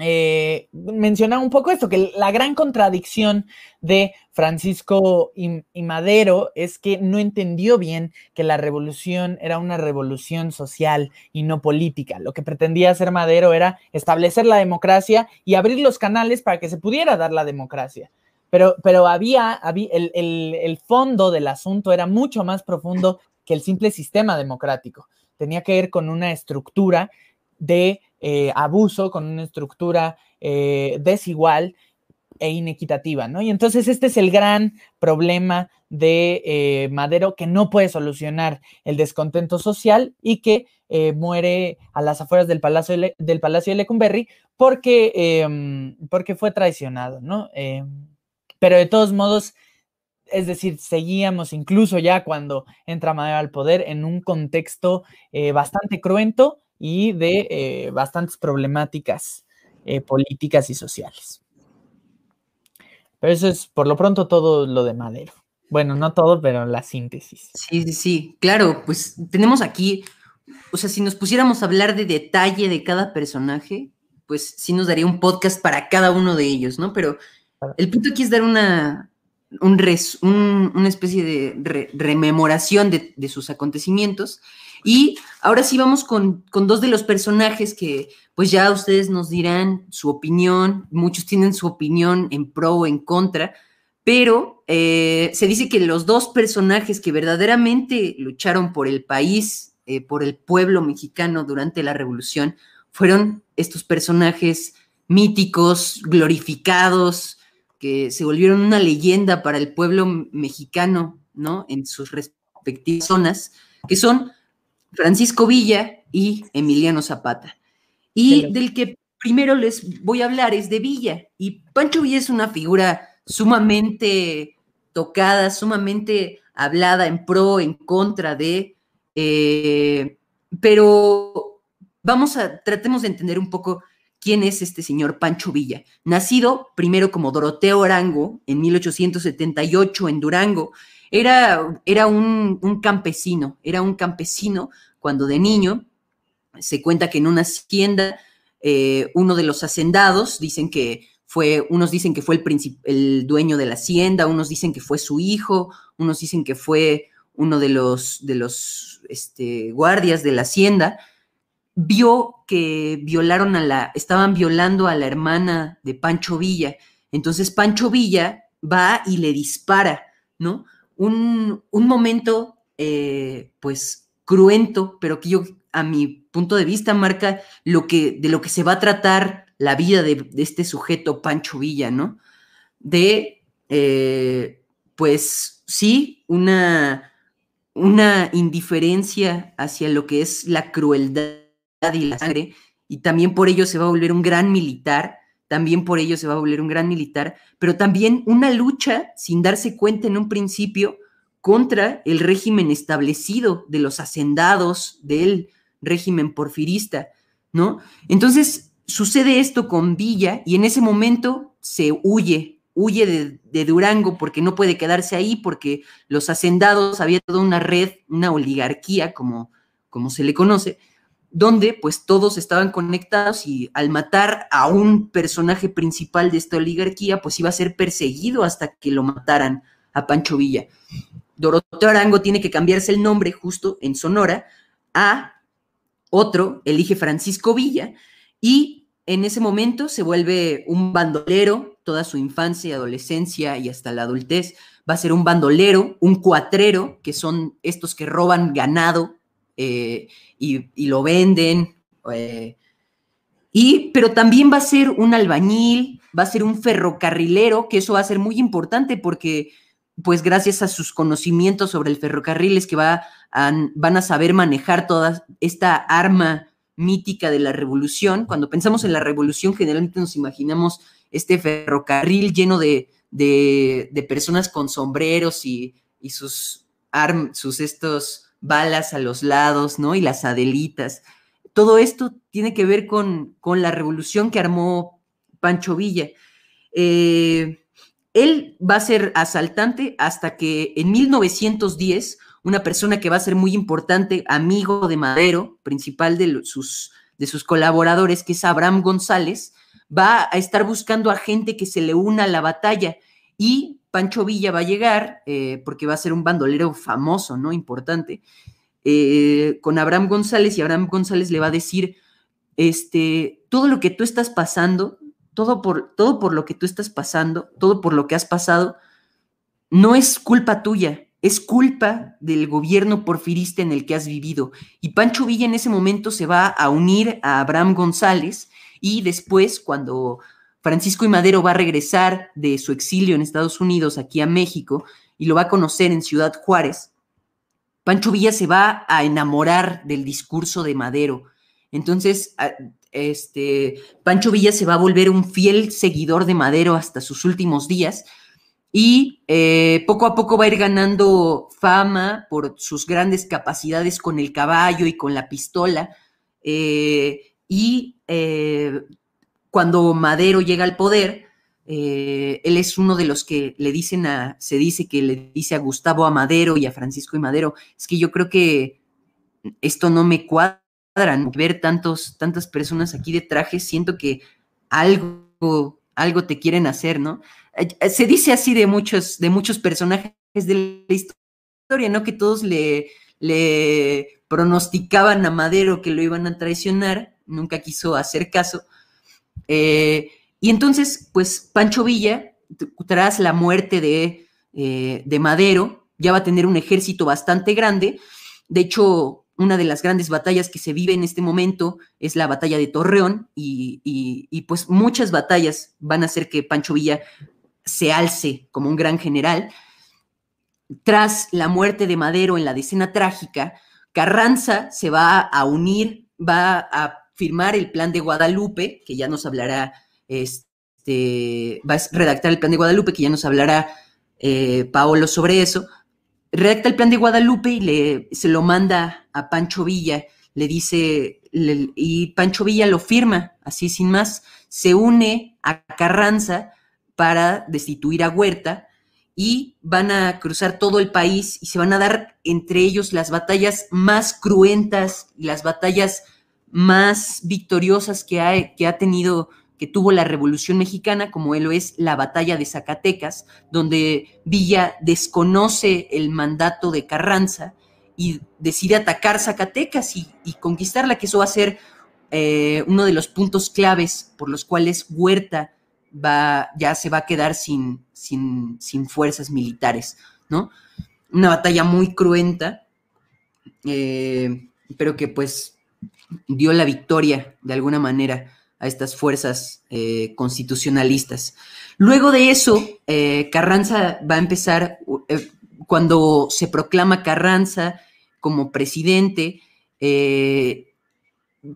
eh, mencionaba un poco esto, que la gran contradicción de Francisco y, Madero es que no entendió bien que la revolución era una revolución social y no política. Lo que pretendía hacer Madero era establecer la democracia y abrir los canales para que se pudiera dar la democracia. Pero, pero había, el, el fondo del asunto era mucho más profundo que el simple sistema democrático. Tenía que ver con una estructura de eh, abuso, con una estructura eh, desigual e inequitativa, ¿no? Y entonces este es el gran problema de eh, Madero que no puede solucionar el descontento social y que muere a las afueras del Palacio de, del Palacio de Lecumberri porque, em, porque fue traicionado, ¿no? Em, pero de todos modos, es decir, seguíamos incluso ya cuando entra Madero al poder en un contexto bastante cruento y de eh, bastantes problemáticas eh, políticas y sociales. Pero eso es por lo pronto todo lo de Madero. Bueno, no todo, pero la síntesis. Sí, sí, sí. Claro, pues tenemos aquí, o sea, si nos pusiéramos a hablar de detalle de cada personaje, pues sí nos daría un podcast para cada uno de ellos, ¿no? Pero el punto aquí es dar una, un una especie de rememoración de, de, sus acontecimientos y ahora sí vamos con, dos de los personajes que pues ya ustedes nos dirán su opinión, muchos tienen su opinión en pro o en contra, pero eh, se dice que los dos personajes que verdaderamente lucharon por el país, eh, por el pueblo mexicano durante la revolución, fueron estos personajes míticos, glorificados, que se volvieron una leyenda para el pueblo mexicano, ¿no? En sus respectivas zonas, que son Francisco Villa y Emiliano Zapata. Y del que primero les voy a hablar es de Villa. Y Pancho Villa es una figura sumamente tocada, sumamente hablada en pro, en contra de, eh, pero vamos a, tratemos de entender un poco quién es este señor Pancho Villa. Nacido primero como Doroteo Arango en 1878 en Durango era, era un, campesino, era un campesino cuando de niño se cuenta que en una hacienda eh, uno de los hacendados, dicen que fue, unos dicen que fue el, el dueño de la hacienda, unos dicen que fue su hijo, unos dicen que fue uno de los, de los este, guardias de la hacienda, vio que violaron a la, estaban violando a la hermana de Pancho Villa. Entonces Pancho Villa va y le dispara, ¿no? Un, momento, eh, pues, cruento, pero que yo, a mi punto de vista, marca lo que, de lo que se va a tratar la vida de, este sujeto, Pancho Villa, ¿no? De, eh, pues, sí, una, una indiferencia hacia lo que es la crueldad y la sangre, y también por ello se va a volver un gran militar, también por ello se va a volver un gran militar, pero también una lucha sin darse cuenta en un principio contra el régimen establecido de los hacendados del régimen porfirista, ¿no? Entonces sucede esto con Villa y en ese momento se huye, huye de, Durango porque no puede quedarse ahí, porque los hacendados había toda una red, una oligarquía, como, como se le conoce, donde pues todos estaban conectados y al matar a un personaje principal de esta oligarquía, pues iba a ser perseguido hasta que lo mataran a Pancho Villa. Doroteo Arango tiene que cambiarse el nombre justo en Sonora a otro, elige Francisco Villa, y en ese momento se vuelve un bandolero, toda su infancia y adolescencia y hasta la adultez, va a ser un bandolero, un cuatrero, que son estos que roban ganado eh, y, lo venden. Eh, y, pero también va a ser un albañil, va a ser un ferrocarrilero, que eso va a ser muy importante porque pues gracias a sus conocimientos sobre el ferrocarril es que va van a saber manejar toda esta arma mítica de la revolución. Cuando pensamos en la revolución, generalmente nos imaginamos este ferrocarril lleno de, personas con sombreros y, sus, sus estos balas a los lados, ¿no? Y las adelitas. Todo esto tiene que ver con, con la revolución que armó Pancho Villa. Eh, él va a ser asaltante hasta que en 1910 una persona que va a ser muy importante, amigo de Madero, principal de sus, de sus colaboradores, que es Abraham González, va a estar buscando a gente que se le una a la batalla y Pancho Villa va a llegar, eh, porque va a ser un bandolero famoso, ¿no? Importante, eh, con Abraham González y Abraham González le va a decir, este, todo lo que tú estás pasando todo por, todo por lo que tú estás pasando, todo por lo que has pasado, no es culpa tuya, es culpa del gobierno porfirista en el que has vivido. Y Pancho Villa en ese momento se va a unir a Abraham González y después, cuando Francisco y Madero va a regresar de su exilio en Estados Unidos aquí a México y lo va a conocer en Ciudad Juárez, Pancho Villa se va a enamorar del discurso de Madero. Entonces, este, Pancho Villa se va a volver un fiel seguidor de Madero hasta sus últimos días y eh, poco a poco va a ir ganando fama por sus grandes capacidades con el caballo y con la pistola. Eh, y eh, cuando Madero llega al poder, él es uno de los que le dicen a, se dice que le dice a Gustavo a Madero y a Francisco y Madero, es que yo creo que esto no me cuadra ver tantos, tantas personas aquí de traje, siento que algo, algo te quieren hacer, ¿no? Eh, eh, se dice así de muchos, de muchos personajes de la historia, ¿no? Que todos le pronosticaban a Madero que lo iban a traicionar, nunca quiso hacer caso. Eh, y entonces, pues Pancho Villa, tras la muerte de, de Madero, ya va a tener un ejército bastante grande. De hecho, una de las grandes batallas que se vive en este momento es la batalla de Torreón y, pues muchas batallas van a hacer que Pancho Villa se alce como un gran general. Tras la muerte de Madero en la decena trágica, Carranza se va a unir, va a firmar el plan de Guadalupe, que ya nos hablará, este, va a redactar el plan de Guadalupe, que ya nos hablará eh, Paolo sobre eso, redacta el plan de Guadalupe y le, se lo manda a Pancho Villa, le dice, y Pancho Villa lo firma, así sin más, se une a Carranza para destituir a Huerta y van a cruzar todo el país y se van a dar entre ellos las batallas más cruentas, las batallas más victoriosas que ha, que ha tenido que tuvo la Revolución Mexicana, como él lo es la batalla de Zacatecas, donde Villa desconoce el mandato de Carranza y decide atacar Zacatecas y, conquistarla, que eso va a ser eh, uno de los puntos claves por los cuales Huerta va, ya se va a quedar sin, sin, fuerzas militares, ¿no? Una batalla muy cruenta, eh, pero que pues dio la victoria de alguna manera a estas fuerzas eh, constitucionalistas. Luego de eso, eh, Carranza va a empezar, eh, cuando se proclama Carranza como presidente,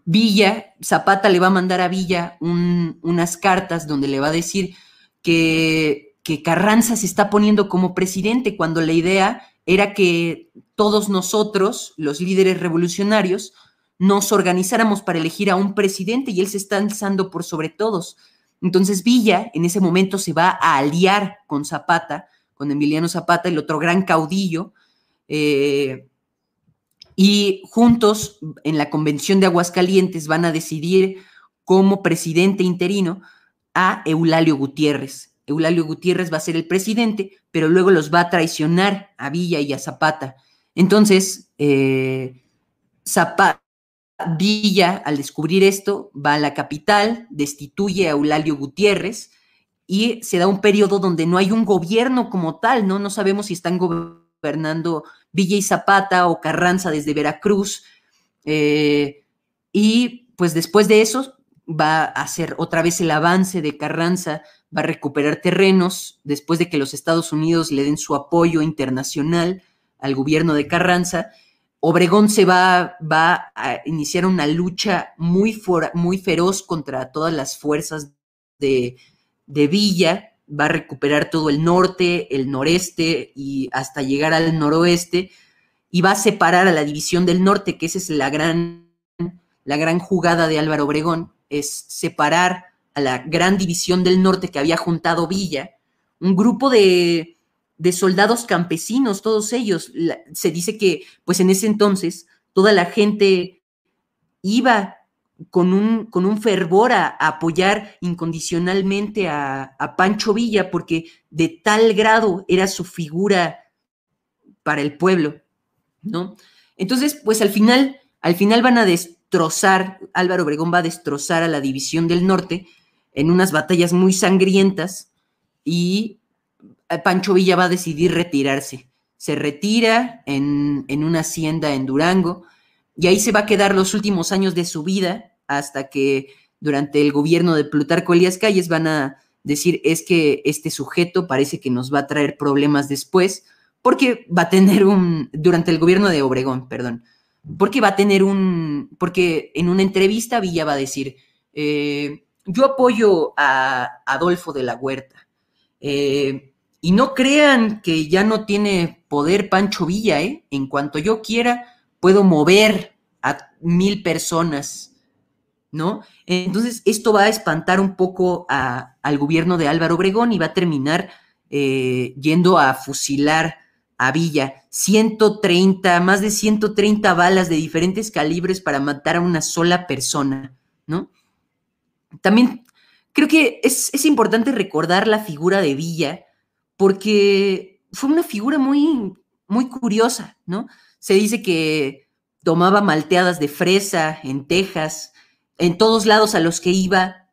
Villa, Zapata le va a mandar a Villa unas cartas donde le va a decir que Carranza se está poniendo como presidente cuando la idea era que todos nosotros, los líderes revolucionarios, nos organizáramos para elegir a un presidente y él se está alzando por sobre todos. Entonces Villa en ese momento se va a aliar con Zapata, con Emiliano Zapata, el otro gran caudillo, eh, y juntos en la convención de Aguascalientes van a decidir como presidente interino a Eulalio Gutiérrez. Eulalio Gutiérrez va a ser el presidente, pero luego los va a traicionar a Villa y a Zapata. Entonces, eh, Zapata, Villa, al descubrir esto, va a la capital, destituye a Eulalio Gutiérrez y se da un periodo donde no hay un gobierno como tal, ¿no? No sabemos si están gobernando Villa y Zapata o Carranza desde Veracruz. Eh, y pues después de eso va a hacer otra vez el avance de Carranza, va a recuperar terrenos después de que los Estados Unidos le den su apoyo internacional al gobierno de Carranza Obregón se va, va a iniciar una lucha muy, muy feroz contra todas las fuerzas de, de Villa, va a recuperar todo el norte, el noreste y hasta llegar al noroeste. Y va a separar a la división del norte, que esa es la gran, la gran jugada de Álvaro Obregón, es separar a la gran división del norte que había juntado Villa, un grupo de, de soldados campesinos, todos ellos. se dice que, pues en ese entonces, toda la gente iba con un, con un fervor a, apoyar incondicionalmente a, Pancho Villa, porque de tal grado era su figura para el pueblo, ¿no? Entonces, pues al final, al final van a destrozar, Álvaro Obregón va a destrozar a la División del Norte en unas batallas muy sangrientas y Pancho Villa va a decidir retirarse. Se retira en, una hacienda en Durango y ahí se va a quedar los últimos años de su vida hasta que durante el gobierno de Plutarco Elías Calles van a decir es que este sujeto parece que nos va a traer problemas después porque va a tener un, durante el gobierno de Obregón, perdón, porque va a tener un, porque en una entrevista Villa va a decir, eh, yo apoyo a Adolfo de la Huerta, eh, y no crean que ya no tiene poder Pancho Villa, ¿eh? En cuanto yo quiera, puedo mover a mil personas, ¿no? Entonces, esto va a espantar un poco al gobierno de Álvaro Obregón y va a terminar eh, yendo a fusilar a Villa. 130, más de 130 balas de diferentes calibres para matar a una sola persona, ¿no? También creo que es, es importante recordar la figura de Villa, porque fue una figura muy, muy curiosa, ¿no? Se dice que tomaba malteadas de fresa en Texas, en todos lados a los que iba,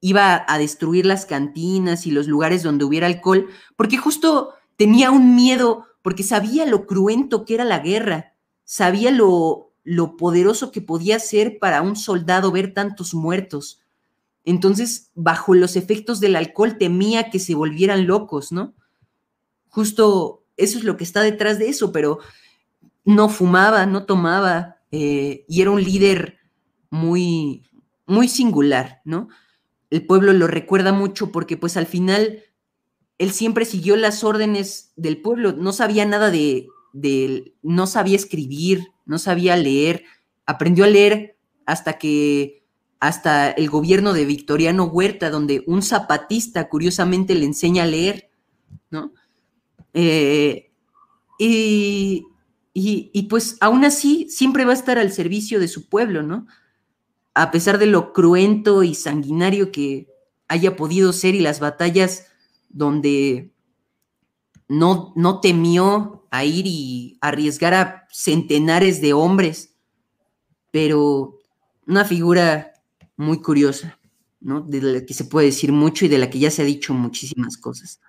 iba a destruir las cantinas y los lugares donde hubiera alcohol, porque justo tenía un miedo, porque sabía lo cruento que era la guerra, sabía lo, lo poderoso que podía ser para un soldado ver tantos muertos. Entonces, bajo los efectos del alcohol, temía que se volvieran locos, ¿no? Justo eso es lo que está detrás de eso, pero no fumaba, no tomaba, eh, y era un líder muy, muy singular, ¿no? El pueblo lo recuerda mucho porque pues al final él siempre siguió las órdenes del pueblo, no sabía nada de, de no sabía escribir, no sabía leer, aprendió a leer hasta que hasta el gobierno de Victoriano Huerta, donde un zapatista curiosamente le enseña a leer, ¿no? Eh, y, y, pues aún así siempre va a estar al servicio de su pueblo, ¿no? A pesar de lo cruento y sanguinario que haya podido ser y las batallas donde no, no temió a ir y arriesgar a centenares de hombres, pero una figura muy curiosa, ¿no? De la que se puede decir mucho y de la que ya se ha dicho muchísimas cosas.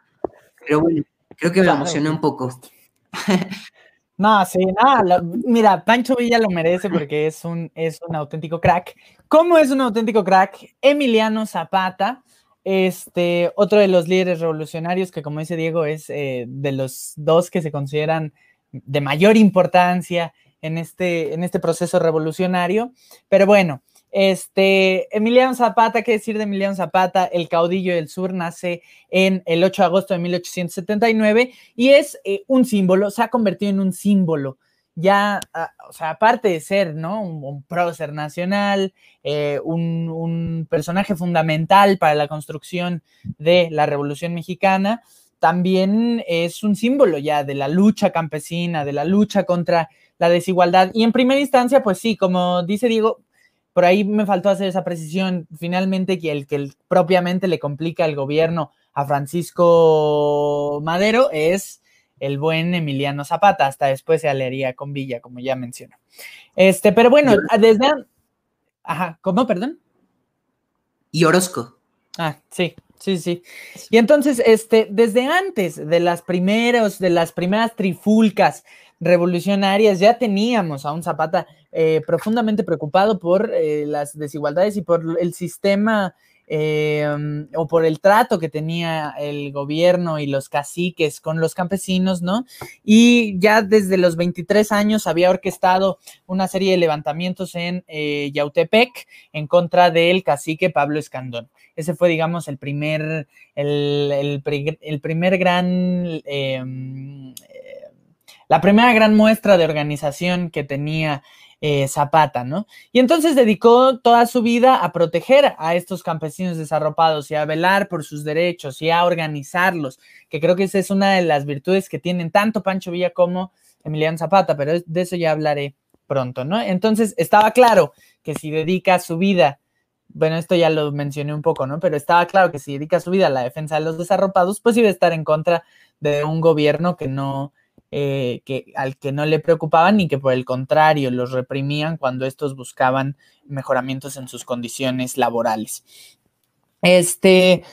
Pero bueno, creo que me emocioné un poco. No, sí, nada, mira, Pancho Villa lo merece porque es un, es un auténtico crack. ¿Cómo es un auténtico crack? Emiliano Zapata este, otro de los líderes revolucionarios que, como dice Diego, es eh, de los dos que se consideran de mayor importancia en este, en este proceso revolucionario. Pero bueno, este, Emiliano Zapata, ¿qué decir de Emiliano Zapata? El caudillo del sur nace en el 8 de agosto de 1879 y es eh, un símbolo, se ha convertido en un símbolo ya, ah, o sea, aparte de ser, ¿no? Un, prócer nacional, eh, un, personaje fundamental para la construcción de la Revolución Mexicana, también es un símbolo ya de la lucha campesina, de la lucha contra la desigualdad. Y en primera instancia, pues sí, como dice Diego, por ahí me faltó hacer esa precisión, finalmente que el que propiamente le complica el gobierno a Francisco Madero es el buen Emiliano Zapata, hasta después se alería con Villa, como ya mencionó. Este, pero bueno, desde... Ajá, ¿cómo, perdón? Y Orozco. Ah, sí, sí, sí. Y entonces, este, desde antes de las primeros, de las primeras trifulcas revolucionarias, ya teníamos a un Zapata eh, profundamente preocupado por eh, las desigualdades y por el sistema Em, o por el trato que tenía el gobierno y los caciques con los campesinos, ¿no? Y ya desde los 23 años había orquestado una serie de levantamientos en eh, Yautepec en contra del cacique Pablo Escandón. Ese fue, digamos, el primer, el, primer gran, eh, la primera gran muestra de organización que tenía eh, Zapata, ¿no? Y entonces dedicó toda su vida a proteger a estos campesinos desarropados y a velar por sus derechos y a organizarlos, que creo que esa es una de las virtudes que tienen tanto Pancho Villa como Emiliano Zapata, pero de eso ya hablaré pronto, ¿no? Entonces estaba claro que si dedica su vida, bueno, esto ya lo mencioné un poco, ¿no? Pero estaba claro que si dedica su vida a la defensa de los desarropados, pues iba a estar en contra de un gobierno que no eh, que, al que no le preocupaban y que por el contrario los reprimían cuando estos buscaban mejoramientos en sus condiciones laborales. Este,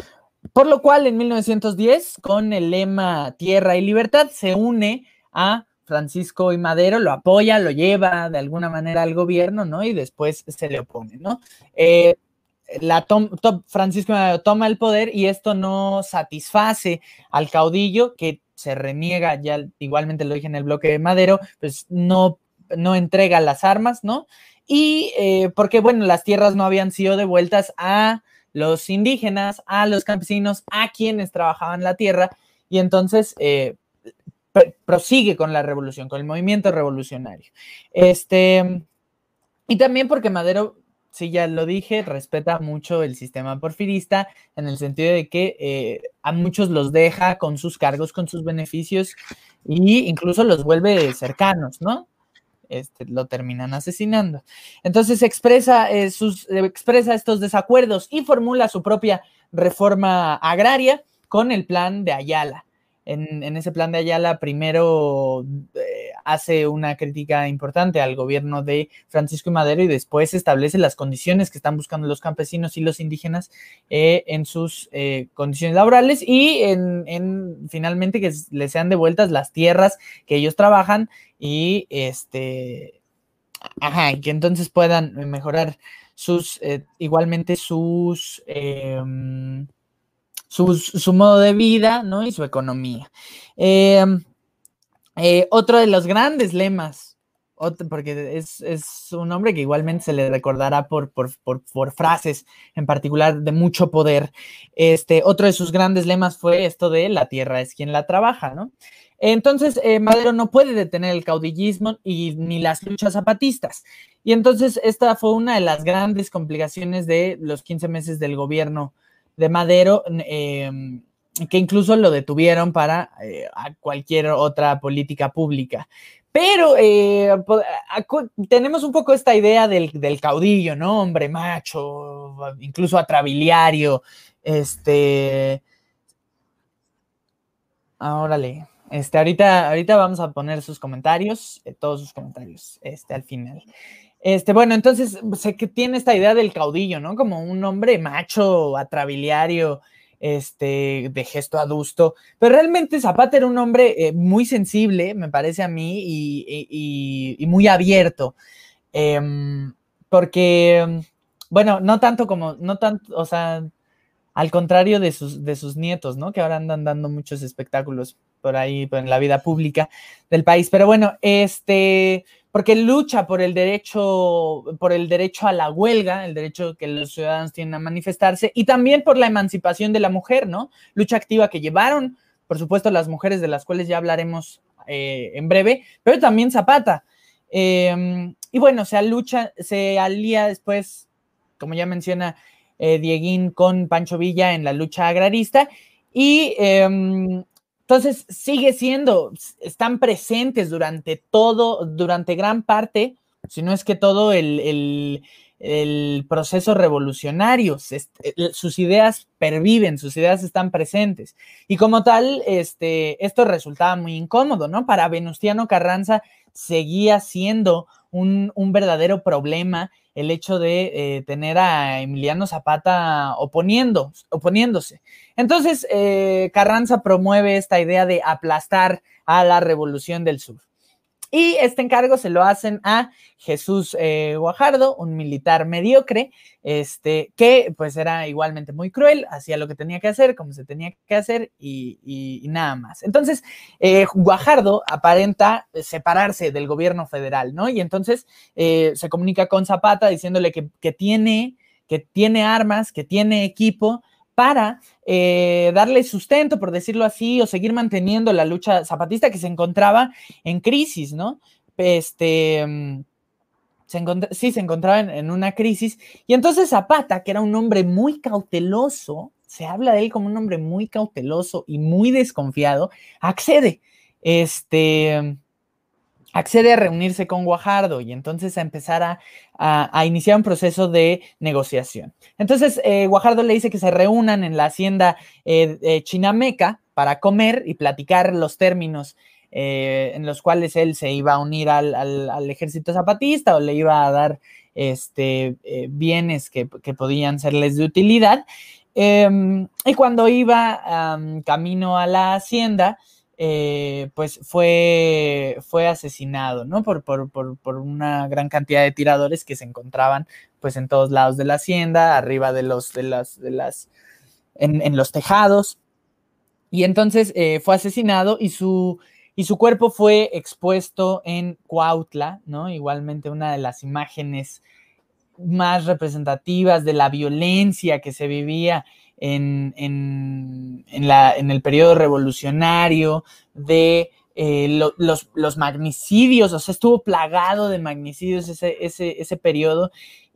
por lo cual en 1910, con el lema Tierra y Libertad, se une a Francisco y Madero, lo apoya, lo lleva de alguna manera al gobierno, ¿no? Y después se le opone, ¿no? Eh, la Francisco Madero toma el poder y esto no satisface al caudillo que se reniega, ya igualmente lo dije en el bloque de Madero, pues no, no entrega las armas, ¿no? Y eh, porque, bueno, las tierras no habían sido devueltas a los indígenas, a los campesinos, a quienes trabajaban la tierra, y entonces eh, prosigue con la revolución, con el movimiento revolucionario. Este, y también porque Madero sí, ya lo dije, respeta mucho el sistema porfirista en el sentido de que eh, a muchos los deja con sus cargos, con sus beneficios e incluso los vuelve cercanos, ¿no? Este, lo terminan asesinando. Entonces expresa, eh, sus, expresa estos desacuerdos y formula su propia reforma agraria con el plan de Ayala en, ese plan de Ayala primero eh, hace una crítica importante al gobierno de Francisco y Madero y después establece las condiciones que están buscando los campesinos y los indígenas eh, en sus eh, condiciones laborales y en, finalmente que les sean devueltas las tierras que ellos trabajan y este, que entonces puedan mejorar sus, igualmente sus em, su, modo de vida, ¿no? Y su economía. Em, eh, otro de los grandes lemas, porque es, un hombre que igualmente se le recordará por, por, frases en particular de mucho poder. Este, otro de sus grandes lemas fue esto de la tierra es quien la trabaja, ¿no? Entonces, eh, Madero no puede detener el caudillismo y ni las luchas zapatistas. Y entonces, esta fue una de las grandes complicaciones de los 15 meses del gobierno de Madero, em, que incluso lo detuvieron para eh, cualquier otra política pública. Pero eh, tenemos un poco esta idea del, caudillo, ¿no? Hombre macho, incluso atrabiliario, este... Órale, este, ahorita, ahorita vamos a poner sus comentarios, eh, todos sus comentarios, este, al final. Este, bueno, entonces sé que tiene esta idea del caudillo, ¿no? Como un hombre macho, atrabiliario, este, de gesto adusto, pero realmente Zapata era un hombre eh, muy sensible, me parece a mí, y, muy abierto, em, porque, bueno, no tanto como, no tanto, o sea, al contrario de sus, de sus nietos, ¿no? Que ahora andan dando muchos espectáculos por ahí en la vida pública del país. Pero bueno, este, porque lucha por el derecho, por el derecho a la huelga, el derecho que los ciudadanos tienen a manifestarse, y también por la emancipación de la mujer, ¿no? Lucha activa que llevaron, por supuesto, las mujeres de las cuales ya hablaremos eh, en breve, pero también Zapata. Em, y bueno, se, lucha, se alía después, como ya menciona eh, Dieguín, con Pancho Villa en la lucha agrarista, y em, entonces, sigue siendo, están presentes durante todo, durante gran parte, si no es que todo el, proceso revolucionario. sus ideas perviven, sus ideas están presentes. Y como tal, este, esto resultaba muy incómodo, ¿no? Para Venustiano Carranza seguía siendo un, un verdadero problema el hecho de eh, tener a Emiliano Zapata oponiendo, oponiéndose. Entonces, eh, Carranza promueve esta idea de aplastar a la Revolución del Sur. Y este encargo se lo hacen a Jesús eh, Guajardo, un militar mediocre, este, que pues era igualmente muy cruel, hacía lo que tenía que hacer, como se tenía que hacer y, nada más. Entonces, eh, Guajardo aparenta separarse del gobierno federal, ¿no? Y entonces eh, se comunica con Zapata diciéndole que, tiene, que tiene armas, que tiene equipo para eh, darle sustento, por decirlo así, o seguir manteniendo la lucha zapatista que se encontraba en crisis, ¿no? Este, mm, sí, se encontraba en, una crisis. Y entonces Zapata, que era un hombre muy cauteloso, se habla de él como un hombre muy cauteloso y muy desconfiado, accede. Este, accede a reunirse con Guajardo y entonces a empezar a, iniciar un proceso de negociación. Entonces, eh, Guajardo le dice que se reúnan en la hacienda eh, chinameca para comer y platicar los términos eh, en los cuales él se iba a unir al, ejército zapatista o le iba a dar este, bienes que, podían serles de utilidad. Em, y cuando iba camino a la hacienda, eh, pues fue, fue asesinado, ¿no? Por, una gran cantidad de tiradores que se encontraban pues en todos lados de la hacienda, arriba de los, de las, de las, en, los tejados. Y entonces eh, fue asesinado y su, y su cuerpo fue expuesto en Cuautla, ¿no? Igualmente una de las imágenes más representativas de la violencia que se vivía en, en, la, en el periodo revolucionario, de eh, los, los, magnicidios, o sea, estuvo plagado de magnicidios ese, ese, ese periodo.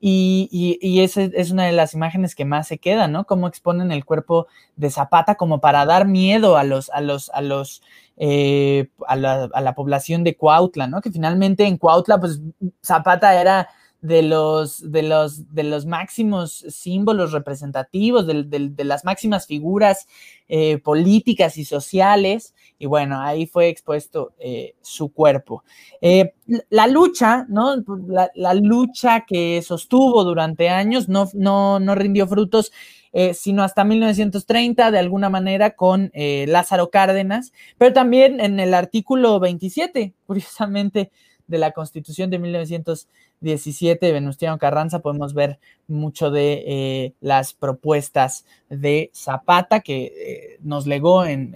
Y, y, esa es una de las imágenes que más se quedan, ¿no? Cómo exponen el cuerpo de Zapata como para dar miedo a los, a los, a los, eh, a, la, a la población de Cuautla, ¿no? Que finalmente en Cuautla, pues Zapata era de los, de los, de los máximos símbolos representativos, de, las máximas figuras eh, políticas y sociales. Y bueno, ahí fue expuesto eh, su cuerpo. Eh, la lucha, ¿no? La, lucha que sostuvo durante años no, no, no rindió frutos. sino hasta 1930, de alguna manera, con Lázaro Cárdenas, pero también en el artículo 27, curiosamente, de la Constitución de 1917 de Venustiano Carranza podemos ver mucho de eh, las propuestas de Zapata que eh, nos legó en,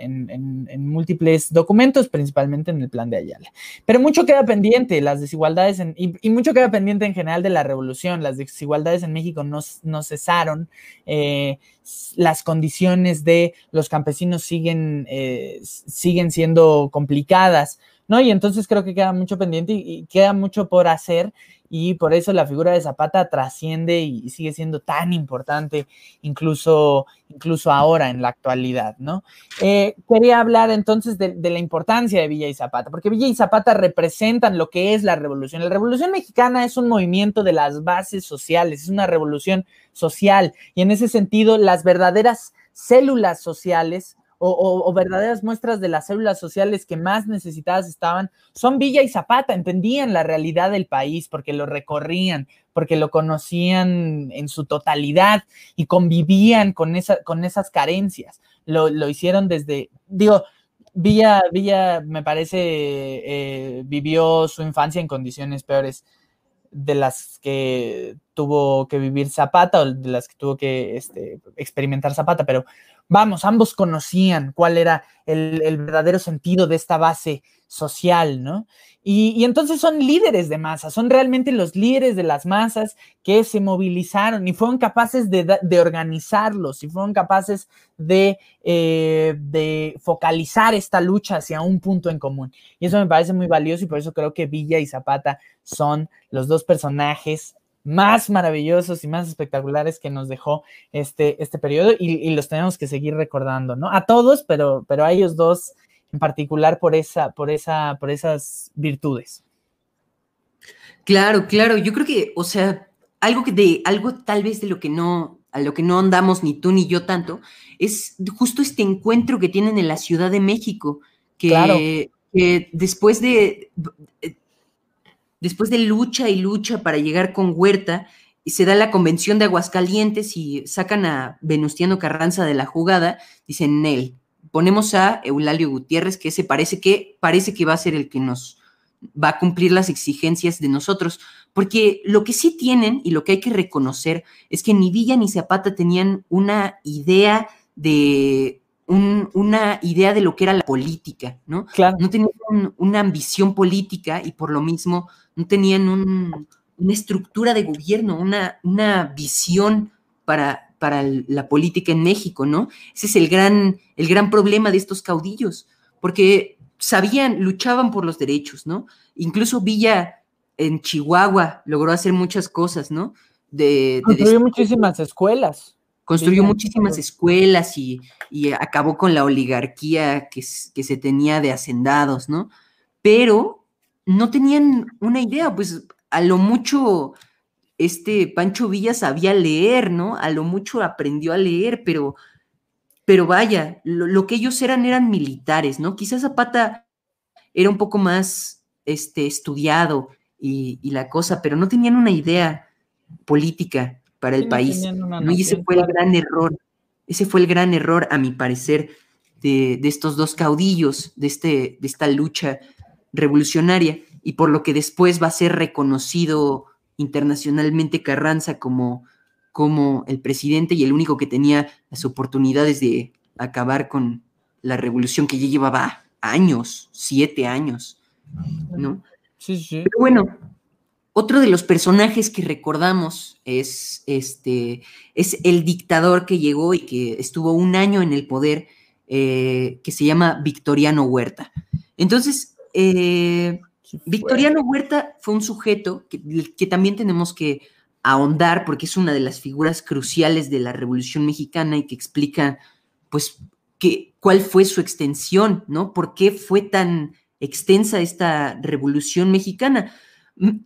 múltiples documentos, principalmente en el Plan de Ayala. Pero mucho queda pendiente, las desigualdades y, mucho queda pendiente en general de la revolución. Las desigualdades en México no, cesaron. Eh, las condiciones de los campesinos siguen, siguen siendo complicadas ¿no? Y entonces creo que queda mucho pendiente y, queda mucho por hacer y por eso la figura de Zapata trasciende y sigue siendo tan importante incluso, incluso ahora en la actualidad, ¿no? Eh, quería hablar entonces de, de, la importancia de Villa y Zapata, porque Villa y Zapata representan lo que es la revolución. La revolución mexicana es un movimiento de las bases sociales, es una revolución social y en ese sentido las verdaderas células sociales o, verdaderas muestras de las células sociales que más necesitadas estaban, son Villa y Zapata, entendían la realidad del país porque lo recorrían, porque lo conocían en su totalidad y convivían con, con esas carencias. Lo, hicieron desde, digo, Villa, Villa me parece, eh, vivió su infancia en condiciones peores de las que tuvo que vivir Zapata o de las que tuvo que este, experimentar Zapata, pero vamos, ambos conocían cuál era el, verdadero sentido de esta base social, ¿no? Y, entonces son líderes de masa, son realmente los líderes de las masas que se movilizaron y fueron capaces de, organizarlos y fueron capaces eh, de, focalizar esta lucha hacia un punto en común. Y eso me parece muy valioso y por eso creo que Villa y Zapata son los dos personajes más maravillosos y más espectaculares que nos dejó este, este periodo y, los tenemos que seguir recordando, ¿no? A todos, pero, pero a ellos dos en particular por, esa, por, esa, por esas virtudes. Claro, claro, yo creo que, o sea, algo que de algo tal vez de lo que no a lo que no andamos ni tú ni yo tanto es justo este encuentro que tienen en la Ciudad de México que, que después de después de lucha y lucha para llegar con Huerta se da la convención de Aguascalientes y sacan a Venustiano Carranza de la jugada, dicen él, ponemos a Eulalio Gutiérrez, que ese parece que, parece que va a ser el que nos va a cumplir las exigencias de nosotros, porque lo que sí tienen y lo que hay que reconocer es que ni Villa ni Zapata tenían una idea de una idea de lo que era la política, ¿no? Claro. No tenían una ambición política y por lo mismo no tenían una estructura de gobierno, una, una visión para, para la política en México, ¿no? Ese es el gran, el gran problema de estos caudillos, porque sabían, luchaban por los derechos, ¿no? Incluso Villa en Chihuahua logró hacer muchas cosas, ¿no? De, construyó muchísimas escuelas. Construyó muchísimas escuelas y, acabó con la oligarquía que, que se tenía de hacendados, ¿no? Pero no tenían una idea, pues a lo mucho este Pancho Villa sabía leer, ¿no? A lo mucho aprendió a leer, pero, pero vaya, lo, que ellos eran eran militares, ¿no? Quizás Zapata era un poco más este, estudiado y, la cosa, pero no tenían una idea política para el país. y ese fue el gran error, ese fue el gran error, a mi parecer, de, de estos dos caudillos, de, este, de esta lucha revolucionaria, y por lo que después va a ser reconocido internacionalmente Carranza como, como el presidente y el único que tenía las oportunidades de acabar con la revolución que ya llevaba años, siete años, ¿no? Sí, sí. Pero bueno, otro de los personajes que recordamos es este, es el dictador que llegó y que estuvo un año en el poder, eh, que se llama Victoriano Huerta. Entonces, eh, Victoriano Huerta fue un sujeto que, también tenemos que ahondar porque es una de las figuras cruciales de la Revolución Mexicana y que explica, pues, que, cuál fue su extensión, ¿no? ¿Por qué fue tan extensa esta Revolución Mexicana?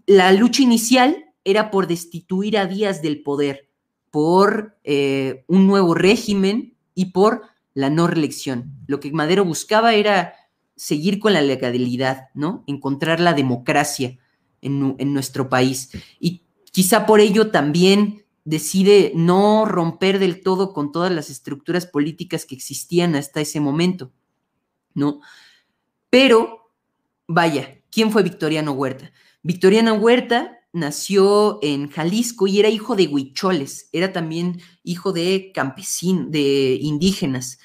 La lucha inicial era por destituir a Díaz del poder, por eh, un nuevo régimen y por la no reelección. Lo que Madero buscaba era seguir con la legalidad, ¿no? Encontrar la democracia en, nuestro país. Y quizá por ello también decide no romper del todo con todas las estructuras políticas que existían hasta ese momento, ¿no? Pero, vaya, ¿quién fue Victoriano Huerta? Victoriano Huerta nació en Jalisco y era hijo de huicholes, era también hijo de campesinos, de indígenas.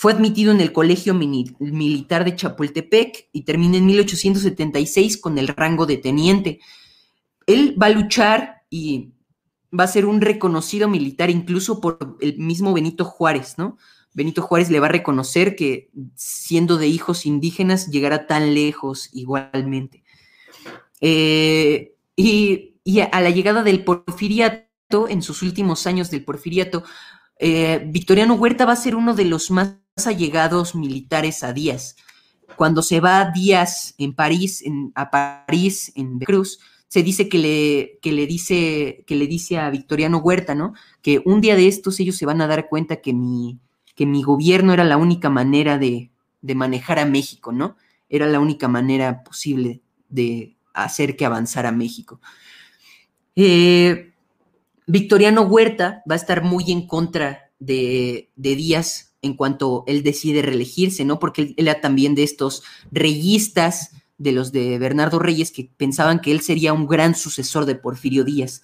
Fue admitido en el Colegio Militar de Chapultepec y termina en 1876 con el rango de teniente. Él va a luchar y va a ser un reconocido militar incluso por el mismo Benito Juárez, ¿no? Benito Juárez le va a reconocer que siendo de hijos indígenas llegará tan lejos igualmente. Eh, y, a la llegada del porfiriato, en sus últimos años del porfiriato, eh, Victoriano Huerta va a ser uno de los más allegados militares a Díaz. Cuando se va Díaz en París, en, a París, en Cruz, se dice que le, que le dice que le dice a Victoriano Huerta, ¿no? Que un día de estos ellos se van a dar cuenta que mi, que mi gobierno era la única manera de, de manejar a México, ¿no? Era la única manera posible de hacer que avanzara México. Eh, Victoriano Huerta va a estar muy en contra de, de Díaz en cuanto él decide reelegirse, ¿no? Porque él, era también de estos reyistas, de los de Bernardo Reyes, que pensaban que él sería un gran sucesor de Porfirio Díaz.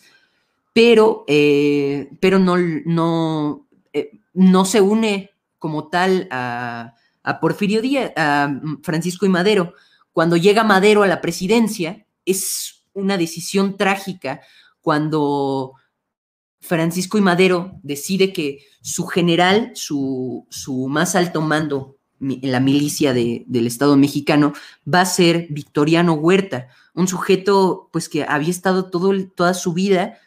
pero, eh, pero no, no, eh, no se une como tal a, a Porfirio Díaz, a Francisco y Madero. Cuando llega Madero a la presidencia, es una decisión trágica cuando Francisco y Madero decide que su general, su, su más alto mando en la milicia del Estado mexicano, va a ser Victoriano Huerta, un sujeto pues que había estado todo, toda su vida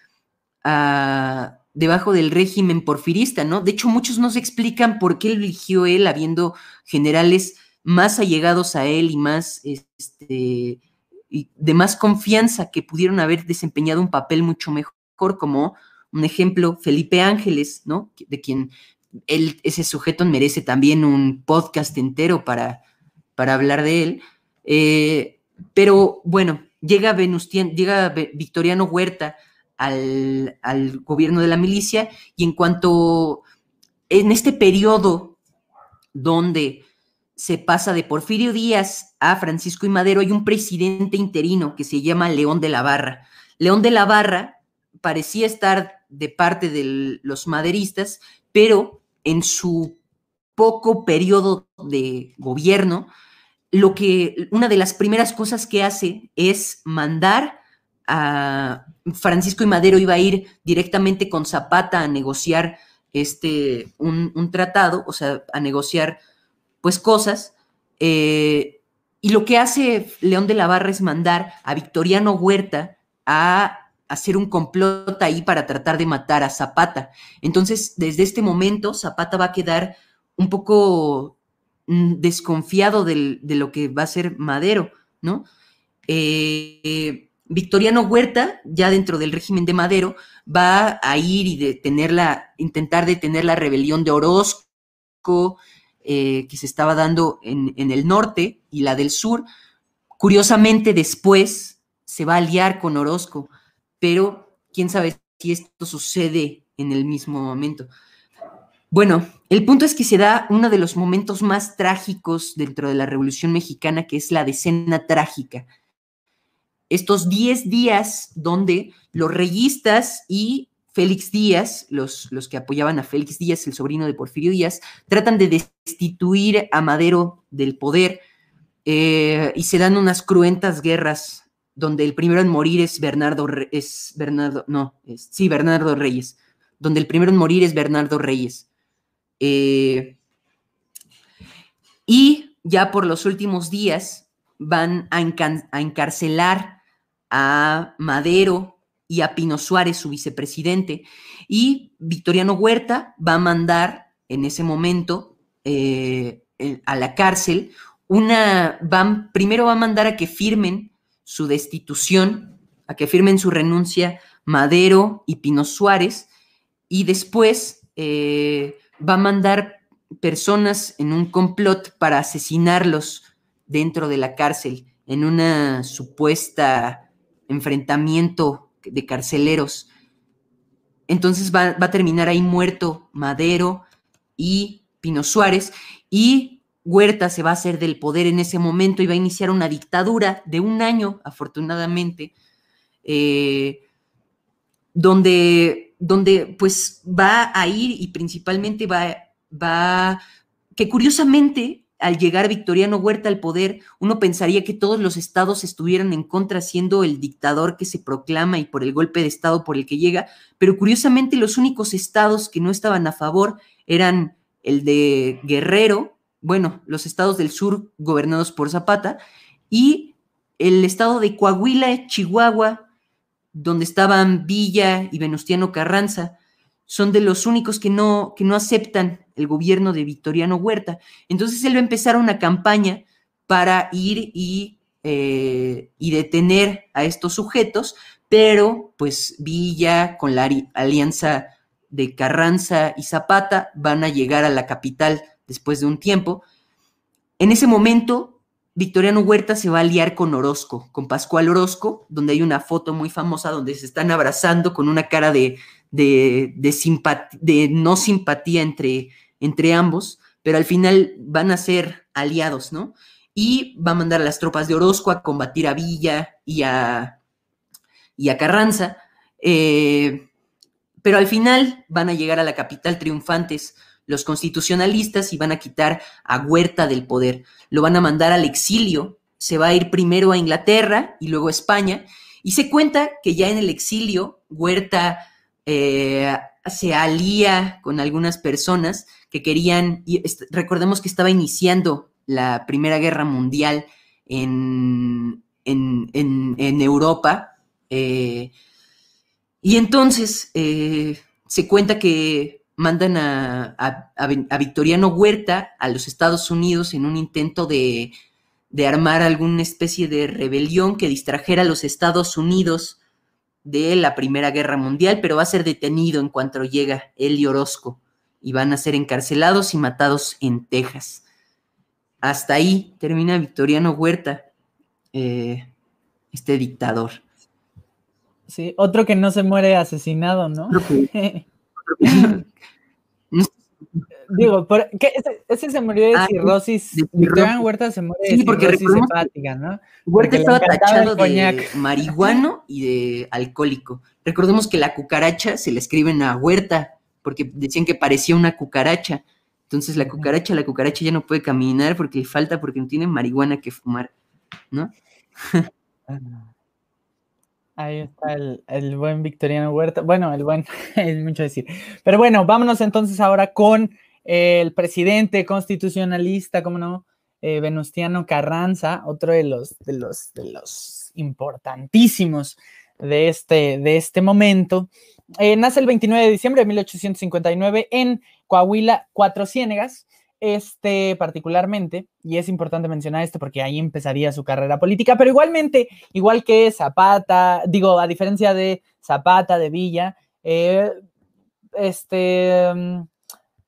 ah, debajo del régimen porfirista, ¿no? De hecho, muchos no se explican por qué eligió él, habiendo generales más allegados a él y más, este, y de más confianza que pudieron haber desempeñado un papel mucho mejor, como un ejemplo, Felipe Ángeles, ¿no? De quien él, ese sujeto merece también un podcast entero para, para hablar de él. Eh, pero bueno, llega, Venustian, llega Victoriano Huerta al, al, gobierno de la milicia y en cuanto en este periodo donde se pasa de Porfirio Díaz a Francisco y Madero, hay un presidente interino que se llama León de la Barra. León de la Barra parecía estar de parte de los maderistas, pero en su poco periodo de gobierno, lo que una de las primeras cosas que hace es mandar a Francisco y Madero iba a ir directamente con Zapata a negociar este un, tratado, o sea, a negociar pues cosas. Eh, y lo que hace León de la Barra es mandar a Victoriano Huerta a hacer un complot ahí para tratar de matar a Zapata. Entonces, desde este momento, Zapata va a quedar un poco mm, desconfiado de lo que va a ser Madero, ¿no? Eh, Victoriano Huerta, ya dentro del régimen de Madero, va a ir y detenerla, intentar detener la rebelión de Orozco, eh, que se estaba dando en, en el norte y la del sur. Curiosamente, después se va a aliar con Orozco pero quién sabe si esto sucede en el mismo momento. Bueno, el punto es que se da uno de los momentos más trágicos dentro de la Revolución Mexicana, que es la decena trágica. Estos 10 días donde los reyistas y Félix Díaz, los, los que apoyaban a Félix Díaz, el sobrino de Porfirio Díaz, tratan de destituir a Madero del poder eh, y se dan unas cruentas guerras donde el primero en morir es Bernardo, es Bernardo, no, sí, Bernardo Reyes, donde el primero en morir es Bernardo Reyes. Eh, y ya por los últimos días van a, a, encarcelar a Madero y a Pino Suárez, su vicepresidente, y Victoriano Huerta va a mandar en ese momento eh, a la cárcel una, van, primero va a mandar a que firmen su destitución, a que firmen su renuncia Madero y Pino Suárez, y después eh, va a mandar personas en un complot para asesinarlos dentro de la cárcel, en una supuesta enfrentamiento de carceleros. Entonces va, va a terminar ahí muerto Madero y Pino Suárez, y Huerta se va a hacer del poder en ese momento y va a iniciar una dictadura de un año, afortunadamente, eh, donde, donde pues va a ir y principalmente va, va, que curiosamente al llegar Victoriano Huerta al poder, uno pensaría que todos los estados estuvieran en contra, siendo el dictador que se proclama y por el golpe de estado por el que llega, pero curiosamente los únicos estados que no estaban a favor eran el de Guerrero, bueno, los estados del sur gobernados por Zapata y el estado de Coahuila, Chihuahua, donde estaban Villa y Venustiano Carranza, son de los únicos que no, que no aceptan el gobierno de Victoriano Huerta. Entonces él va a empezar una campaña para ir y, eh, y detener a estos sujetos, pero pues Villa con la alianza de Carranza y Zapata van a llegar a la capital después de un tiempo. En ese momento, Victoriano Huerta se va a liar con Orozco, con Pascual Orozco, donde hay una foto muy famosa donde se están abrazando con una cara de, de, no simpatía entre, entre ambos, pero al final van a ser aliados, ¿no? Y va a mandar a las tropas de Orozco a combatir a Villa y a, y a Carranza. Eh, Pero al final van a llegar a la capital triunfantes los constitucionalistas y van a quitar a Huerta del poder. Lo van a mandar al exilio, se va a ir primero a Inglaterra y luego a España. Y se cuenta que ya en el exilio Huerta eh, se alía con algunas personas que querían, y recordemos que estaba iniciando la Primera Guerra Mundial en, en, Europa. Eh, y entonces eh, se cuenta que mandan a, a, Victoriano Huerta a los Estados Unidos en un intento de, de, armar alguna especie de rebelión que distrajera a los Estados Unidos de la Primera Guerra Mundial, pero va a ser detenido en cuanto llega él y Orozco y van a ser encarcelados y matados en Texas. Hasta ahí termina Victoriano Huerta, eh, este dictador. Sí, otro que no se muere asesinado, ¿no? Digo, ¿qué? Ese, se murió de ah, cirrosis. Victoriano Huerta se muere de sí, porque cirrosis hepática, ¿no? Huerta estaba tachado de marihuano y de alcohólico. Recordemos que la cucaracha se le escriben a Huerta, porque decían que parecía una cucaracha. Entonces la cucaracha, la cucaracha ya no puede caminar porque le falta, porque no tiene marihuana que fumar, ¿no? Ahí está el, buen Victoriano Huerta. Bueno, el buen, es mucho decir. Pero bueno, vámonos entonces ahora con el presidente constitucionalista, ¿cómo no? Eh, Venustiano Carranza, otro de los, de los, de los importantísimos de este, de este momento. Eh, nace el 29 de diciembre de 1859 en Coahuila, Cuatro Ciénegas este particularmente, y es importante mencionar esto porque ahí empezaría su carrera política, pero igualmente, igual que Zapata, digo, a diferencia de Zapata, de Villa, eh, este, mm,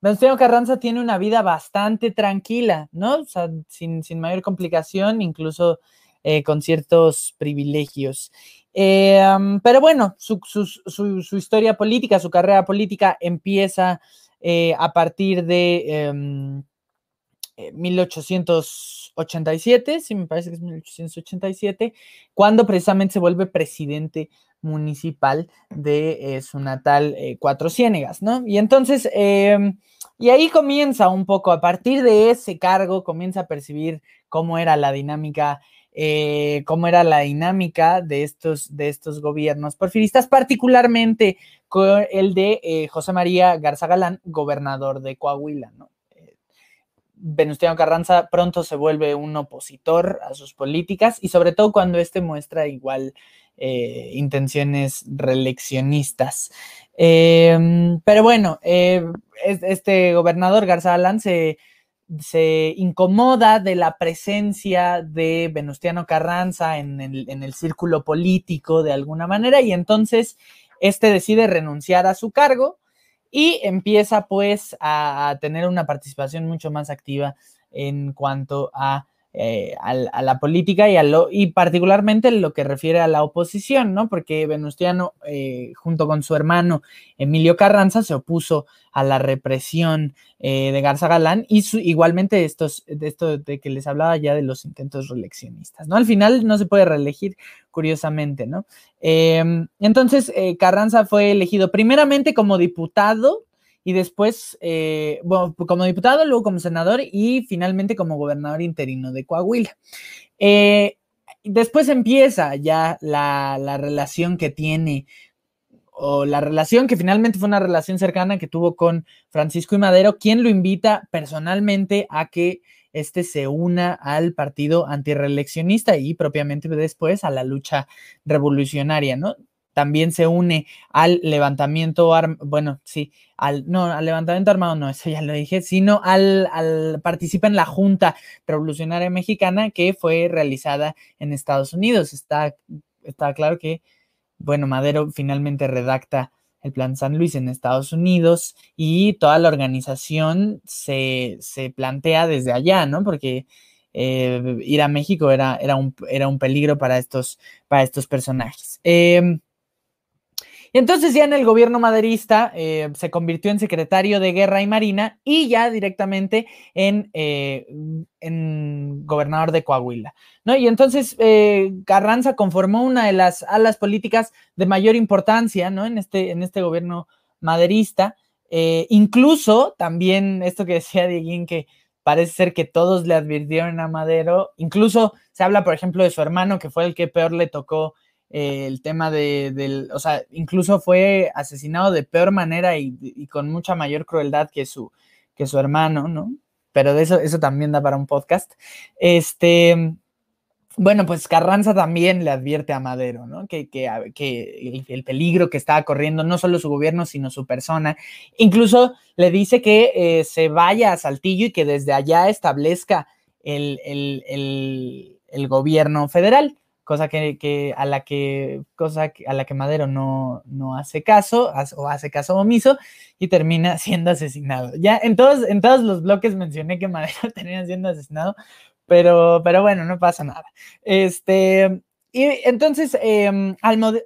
Venustiano Carranza tiene una vida bastante tranquila, ¿no? O sea, sin, mayor complicación, incluso eh, con ciertos privilegios. Eh, mm, pero bueno, su, su, historia política, su carrera política empieza eh, a partir de 1887, em, eh, sí me parece que es 1887, cuando precisamente se vuelve presidente municipal de eh, su natal Cuatro Ciénegas, ¿no? Y entonces, em, y ahí comienza un poco, a partir de ese cargo, comienza a percibir cómo era la dinámica eh, cómo era la dinámica de estos, de estos gobiernos porfiristas, particularmente con el de eh, José María Garza Galán, gobernador de Coahuila. ¿no? Eh, Venustiano Carranza pronto se vuelve un opositor a sus políticas y sobre todo cuando éste muestra igual intenciones reeleccionistas. pero bueno, este gobernador Garza Galán se se incomoda de la presencia de Venustiano Carranza en el, círculo político de alguna manera y entonces este decide renunciar a su cargo y empieza pues a tener una participación mucho más activa en cuanto a eh, a, la política y, a lo, y particularmente en lo que refiere a la oposición, ¿no? Porque Venustiano, eh, junto con su hermano Emilio Carranza, se opuso a la represión eh, de Garza Galán y igualmente estos, de esto de que les hablaba ya de los intentos reeleccionistas, ¿no? Al final no se puede reelegir, curiosamente, ¿no? Em, entonces, Carranza fue elegido primeramente como diputado y después, eh, bueno, como diputado, luego como senador y finalmente como gobernador interino de Coahuila. Eh, después empieza ya la, la, relación que tiene, o la relación que finalmente fue una relación cercana que tuvo con Francisco y Madero, quien lo invita personalmente a que este se una al partido antireeleccionista y propiamente después a la lucha revolucionaria, ¿no? También se une al levantamiento, bueno, sí, al, no, al levantamiento armado, no, eso ya lo dije, sino al, al, participa en la Junta Revolucionaria Mexicana que fue realizada en Estados Unidos. Está, está claro que, bueno, Madero finalmente redacta el Plan San Luis en Estados Unidos y toda la organización se, se plantea desde allá, ¿no? Porque eh, ir a México era, era, un, era un peligro para estos, para estos personajes. Eh, y entonces ya en el gobierno maderista eh, se convirtió en secretario de Guerra y Marina y ya directamente en, eh, gobernador de Coahuila. ¿no? Y entonces eh, Carranza conformó una de las alas políticas de mayor importancia ¿no? en, este, en este gobierno maderista. Eh, incluso también esto que decía Dieguín, que parece ser que todos le advirtieron a Madero, incluso se habla, por ejemplo, de su hermano, que fue el que peor le tocó eh, el tema de, del, o sea, incluso fue asesinado de peor manera y, con mucha mayor crueldad que su, que su hermano, ¿no? Pero de eso, eso también da para un podcast. Este, bueno, pues Carranza también le advierte a Madero, ¿no? Que, que, el, peligro que estaba corriendo no solo su gobierno, sino su persona. Incluso le dice que eh, se vaya a Saltillo y que desde allá establezca el, el gobierno federal cosa que, a la que cosa a la que Madero no, no hace caso o hace caso omiso y termina siendo asesinado. Ya en todos, en todos los bloques mencioné que Madero termina siendo asesinado, pero, pero bueno, no pasa nada. Este, y entonces, em, al,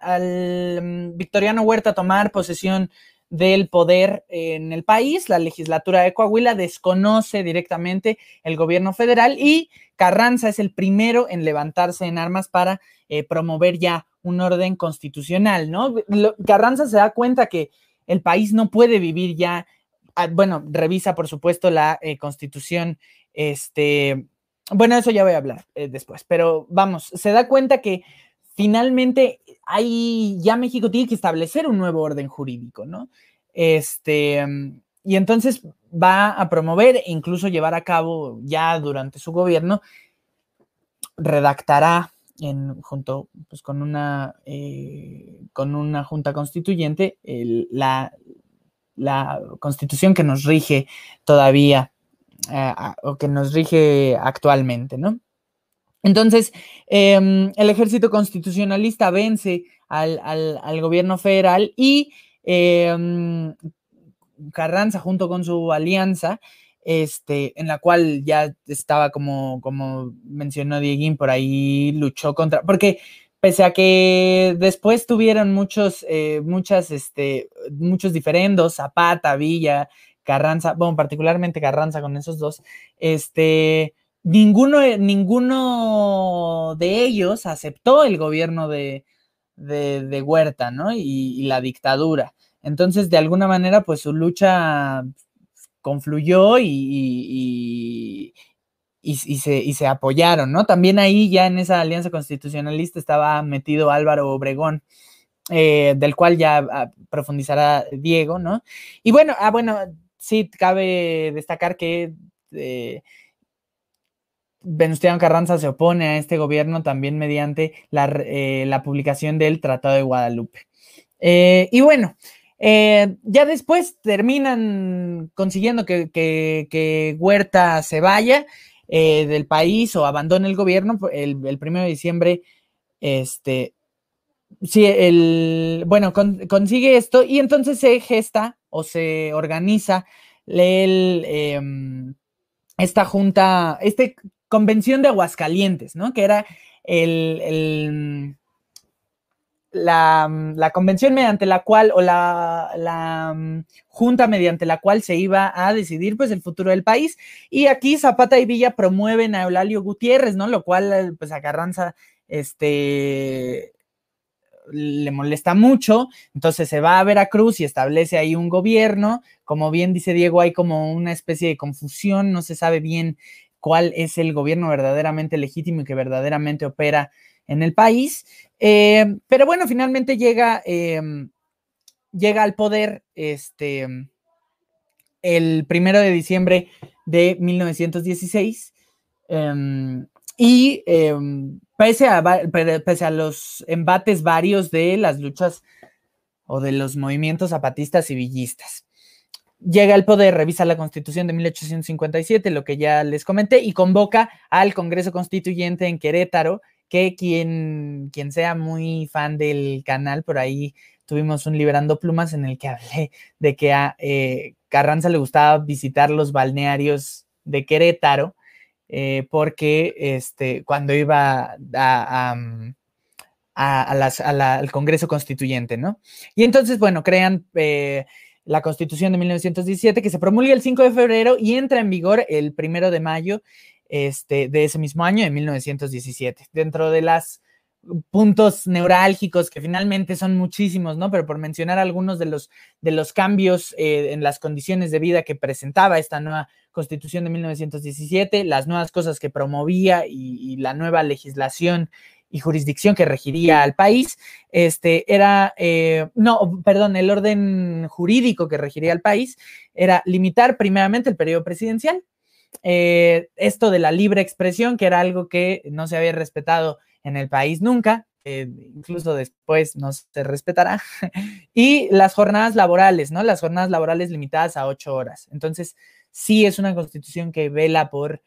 al, mm, Victoriano Huerta tomar posesión del poder en el país, la legislatura de Coahuila desconoce directamente el gobierno federal y Carranza es el primero en levantarse en armas para eh, promover ya un orden constitucional, ¿no? Carranza se da cuenta que el país no puede vivir ya, ah, bueno, revisa por supuesto la eh, constitución, este, bueno, eso ya voy a hablar eh, después, pero vamos, se da cuenta que finalmente hay, ya México tiene que establecer un nuevo orden jurídico, ¿no? Este, y entonces va a promover e incluso llevar a cabo ya durante su gobierno, redactará en, junto pues, con, una, eh, con una junta constituyente la, la, constitución que nos rige todavía eh, o que nos rige actualmente, ¿no? Entonces, em, el ejército constitucionalista vence al, al gobierno federal y em, Carranza junto con su alianza, este, en la cual ya estaba como, como mencionó Dieguín, por ahí luchó contra, porque pese a que después tuvieron muchos, eh, muchas, este, muchos diferendos, Zapata, Villa, Carranza, bueno, particularmente Carranza con esos dos, este, ninguno, ninguno de ellos aceptó el gobierno de, de, Huerta, ¿no? y, la dictadura. Entonces, de alguna manera, pues su lucha confluyó y, y, se, apoyaron, ¿no? También ahí ya en esa alianza constitucionalista estaba metido Álvaro Obregón, eh, del cual ya ah, profundizará Diego, ¿no? Y bueno, ah, bueno, sí, cabe destacar que eh, Venustiano Carranza se opone a este gobierno también mediante la, eh, publicación del Tratado de Guadalupe. y bueno, eh, ya después terminan consiguiendo que, Huerta se vaya eh, del país o abandone el gobierno el, primero de diciembre. Este, sí, el, bueno, consigue esto y entonces se gesta o se organiza em, esta junta, esta convención de Aguascalientes, ¿no? Que era el Mm, la, convención mediante la cual, o la, mm, junta mediante la cual se iba a decidir pues el futuro del país. Y aquí Zapata y Villa promueven a Eulalio Gutiérrez, ¿no? Lo cual eh, pues a Carranza este, le molesta mucho, entonces se va a Veracruz y establece ahí un gobierno. Como bien dice Diego, hay como una especie de confusión, no se sabe bien cuál es el gobierno verdaderamente legítimo y que verdaderamente opera en el país. Eh, pero bueno, finalmente llega, em, llega al poder este, el primero de diciembre de 1916. Em, y em, pese, a, pese a los embates varios de las luchas o de los movimientos zapatistas y villistas. Llega al poder, revisa la constitución de 1857, lo que ya les comenté, y convoca al Congreso Constituyente en Querétaro que quien, quien sea muy fan del canal, por ahí tuvimos un Liberando Plumas en el que hablé de que a eh, Carranza le gustaba visitar los balnearios de Querétaro, eh, porque este, cuando iba a, mm, al Congreso Constituyente, ¿no? Y entonces, bueno, crean eh, la Constitución de 1917 que se promulga el 5 de febrero y entra en vigor el 1 de mayo este, de ese mismo año, de 1917. Dentro de las puntos neurálgicos que finalmente son muchísimos, ¿no? Pero por mencionar algunos de los, de los cambios eh, en las condiciones de vida que presentaba esta nueva constitución de 1917, las nuevas cosas que promovía y, la nueva legislación y jurisdicción que regiría al país, este era, eh, no, perdón, el orden jurídico que regiría al país era limitar primeramente el periodo presidencial, eh, esto de la libre expresión, que era algo que no se había respetado en el país nunca, eh, incluso después no se respetará, y las jornadas laborales, ¿no? Las jornadas laborales limitadas a ocho horas. Entonces, sí es una constitución que vela por,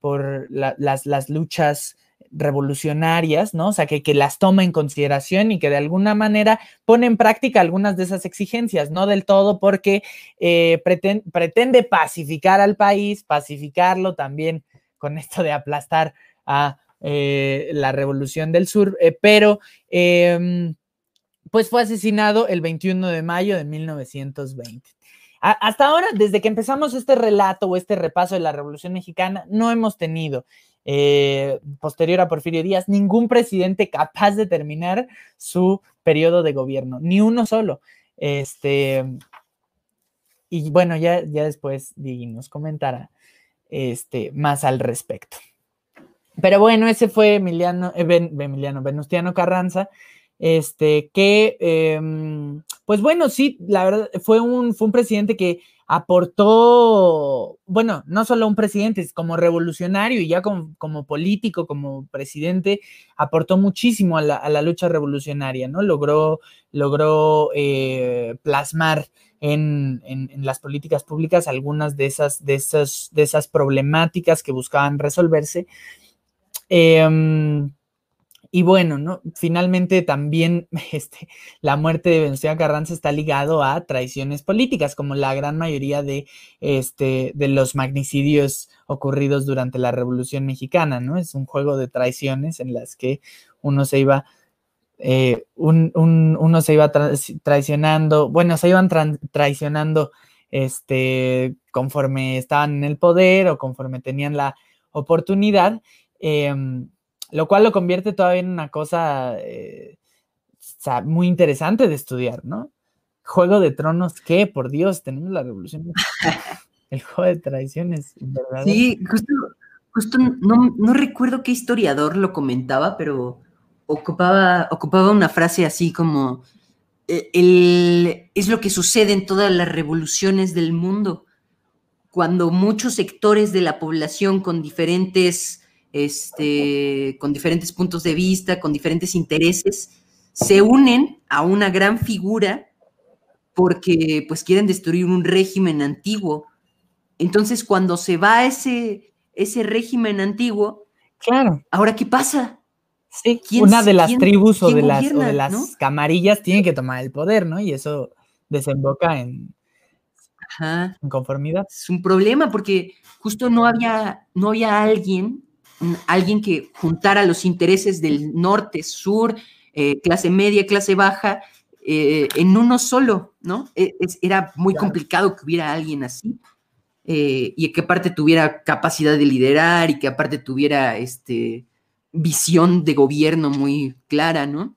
por las, las, luchas revolucionarias, ¿no? O sea, que, que, las toma en consideración y que de alguna manera pone en práctica algunas de esas exigencias, no del todo porque eh, pretende pacificar al país, pacificarlo también con esto de aplastar a eh, la Revolución del Sur, eh, pero em, pues fue asesinado el 21 de mayo de 1920. hasta ahora, desde que empezamos este relato o este repaso de la Revolución Mexicana, no hemos tenido, eh, posterior a Porfirio Díaz, ningún presidente capaz de terminar su periodo de gobierno, ni uno solo. Este, y bueno, ya, ya después Diggy nos comentará este, más al respecto. Pero bueno, ese fue Emiliano, eh, Emiliano Venustiano Carranza, este, que, em, pues bueno, sí, la verdad, fue un, fue un presidente que aportó, bueno, no solo un presidente, como revolucionario y ya como, político, como presidente, aportó muchísimo a la, lucha revolucionaria, ¿no? Logró, logró eh, plasmar en, las políticas públicas algunas de esas, de, esas, de esas problemáticas que buscaban resolverse Em, y bueno, ¿no? Finalmente también este, la muerte de Venustiano Carranza está ligado a traiciones políticas, como la gran mayoría de, este, de los magnicidios ocurridos durante la Revolución Mexicana, ¿no? Es un juego de traiciones en las que uno se iba, eh, uno se iba traicionando, bueno, se iban traicionando este, conforme estaban en el poder o conforme tenían la oportunidad Em, lo cual lo convierte todavía en una cosa eh, muy interesante de estudiar, ¿no? Juego de Tronos, ¿qué? Por Dios, tenemos la revolución. El juego de traiciones, ¿verdad? Sí, justo, justo no, no, recuerdo qué historiador lo comentaba, pero ocupaba, ocupaba una frase así como, e, el, es lo que sucede en todas las revoluciones del mundo, cuando muchos sectores de la población con diferentes este, con diferentes puntos de vista, con diferentes intereses, se unen a una gran figura porque pues quieren destruir un régimen antiguo. Entonces, cuando se va ese, ese régimen antiguo, claro. ¿ahora qué pasa? Sí, una de las tribus o de las, de las camarillas tiene que tomar el poder, ¿no? Y eso desemboca en, en conformidad. Es un problema porque justo no había, no había alguien alguien que juntara los intereses del norte, sur, eh, clase media, clase baja, eh, en uno solo, ¿no? E, era muy complicado que hubiera alguien así. Eh, y que aparte tuviera capacidad de liderar y que aparte tuviera este, visión de gobierno muy clara, ¿no?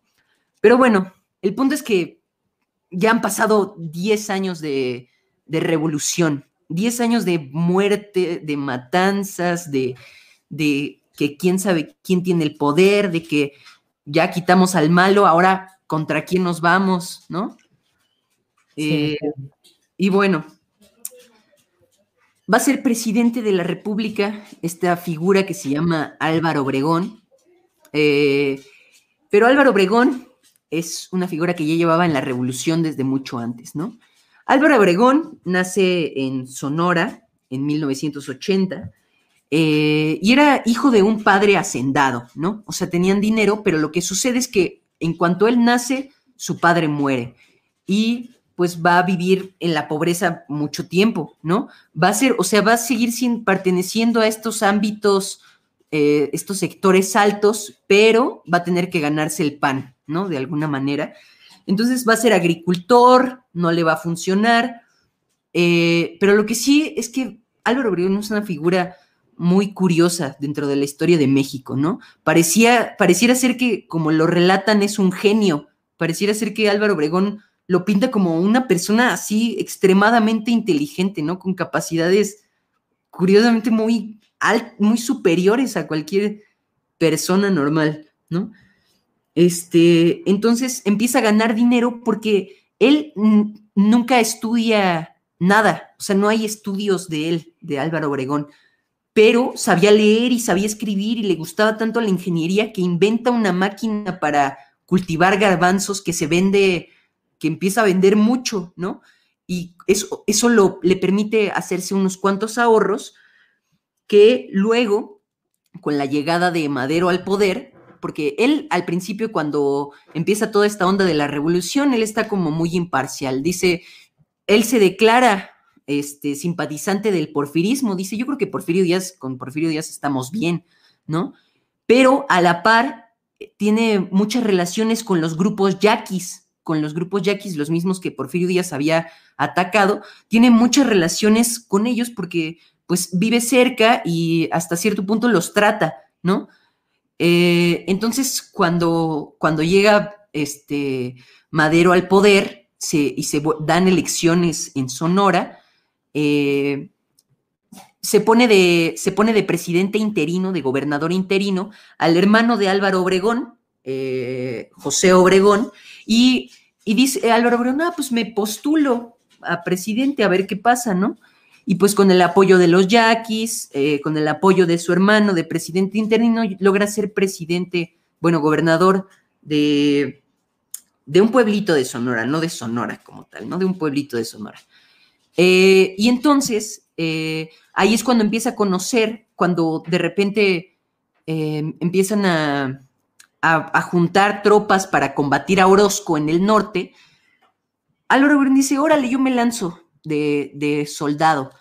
Pero bueno, el punto es que ya han pasado 10 años de, de revolución, 10 años de muerte, de matanzas, de, de que quién sabe quién tiene el poder, de que ya quitamos al malo, ahora contra quién nos vamos, ¿no? Eh, y bueno, va a ser presidente de la República esta figura que se llama Álvaro Obregón. Eh, pero Álvaro Obregón es una figura que ya llevaba en la revolución desde mucho antes, ¿no? Álvaro Obregón nace en Sonora en 1980 eh, y era hijo de un padre hacendado, ¿no? O sea, tenían dinero, pero lo que sucede es que en cuanto él nace, su padre muere y pues va a vivir en la pobreza mucho tiempo, ¿no? Va a ser, o sea, va a seguir sin, perteneciendo a estos ámbitos, eh, estos sectores altos, pero va a tener que ganarse el pan, ¿no? De alguna manera. Entonces va a ser agricultor, no le va a funcionar, eh, pero lo que sí es que Álvaro Obregón es una figura muy curiosa dentro de la historia de México, ¿no? Parecía, pareciera ser que, como lo relatan, es un genio. Pareciera ser que Álvaro Obregón lo pinta como una persona así extremadamente inteligente, ¿no? Con capacidades curiosamente muy, muy superiores a cualquier persona normal, ¿no? Este, entonces empieza a ganar dinero porque él nunca estudia nada, o sea, no hay estudios de él, de Álvaro Obregón, pero sabía leer y sabía escribir y le gustaba tanto la ingeniería que inventa una máquina para cultivar garbanzos que se vende, que empieza a vender mucho, ¿no? Y eso, eso le permite hacerse unos cuantos ahorros que luego, con la llegada de Madero al poder, porque él al principio cuando empieza toda esta onda de la revolución, él está como muy imparcial, dice, él se declara este, simpatizante del porfirismo, dice, yo creo que Porfirio Díaz, con Porfirio Díaz estamos bien, ¿no? Pero a la par eh, tiene muchas relaciones con los grupos yaquis, con los grupos yaquis, los mismos que Porfirio Díaz había atacado, tiene muchas relaciones con ellos porque pues vive cerca y hasta cierto punto los trata, ¿no? Eh, entonces, cuando, cuando llega este Madero al poder y se dan elecciones en Sonora, eh, se, pone de, se pone de presidente interino, de gobernador interino, al hermano de Álvaro Obregón, eh, José Obregón, y, y, dice Álvaro Obregón, ah, pues me postulo a presidente a ver qué pasa, ¿no? Y pues con el apoyo de los yaquis, eh, con el apoyo de su hermano de presidente interino, logra ser presidente, bueno, gobernador de, de un pueblito de Sonora, no de Sonora como tal, no de un pueblito de Sonora. Eh, y entonces, eh, ahí es cuando empieza a conocer, cuando de repente empiezan a, a, juntar tropas para combatir a Orozco en el norte, Álvaro Obregón dice, órale, yo me lanzo, de, soldado.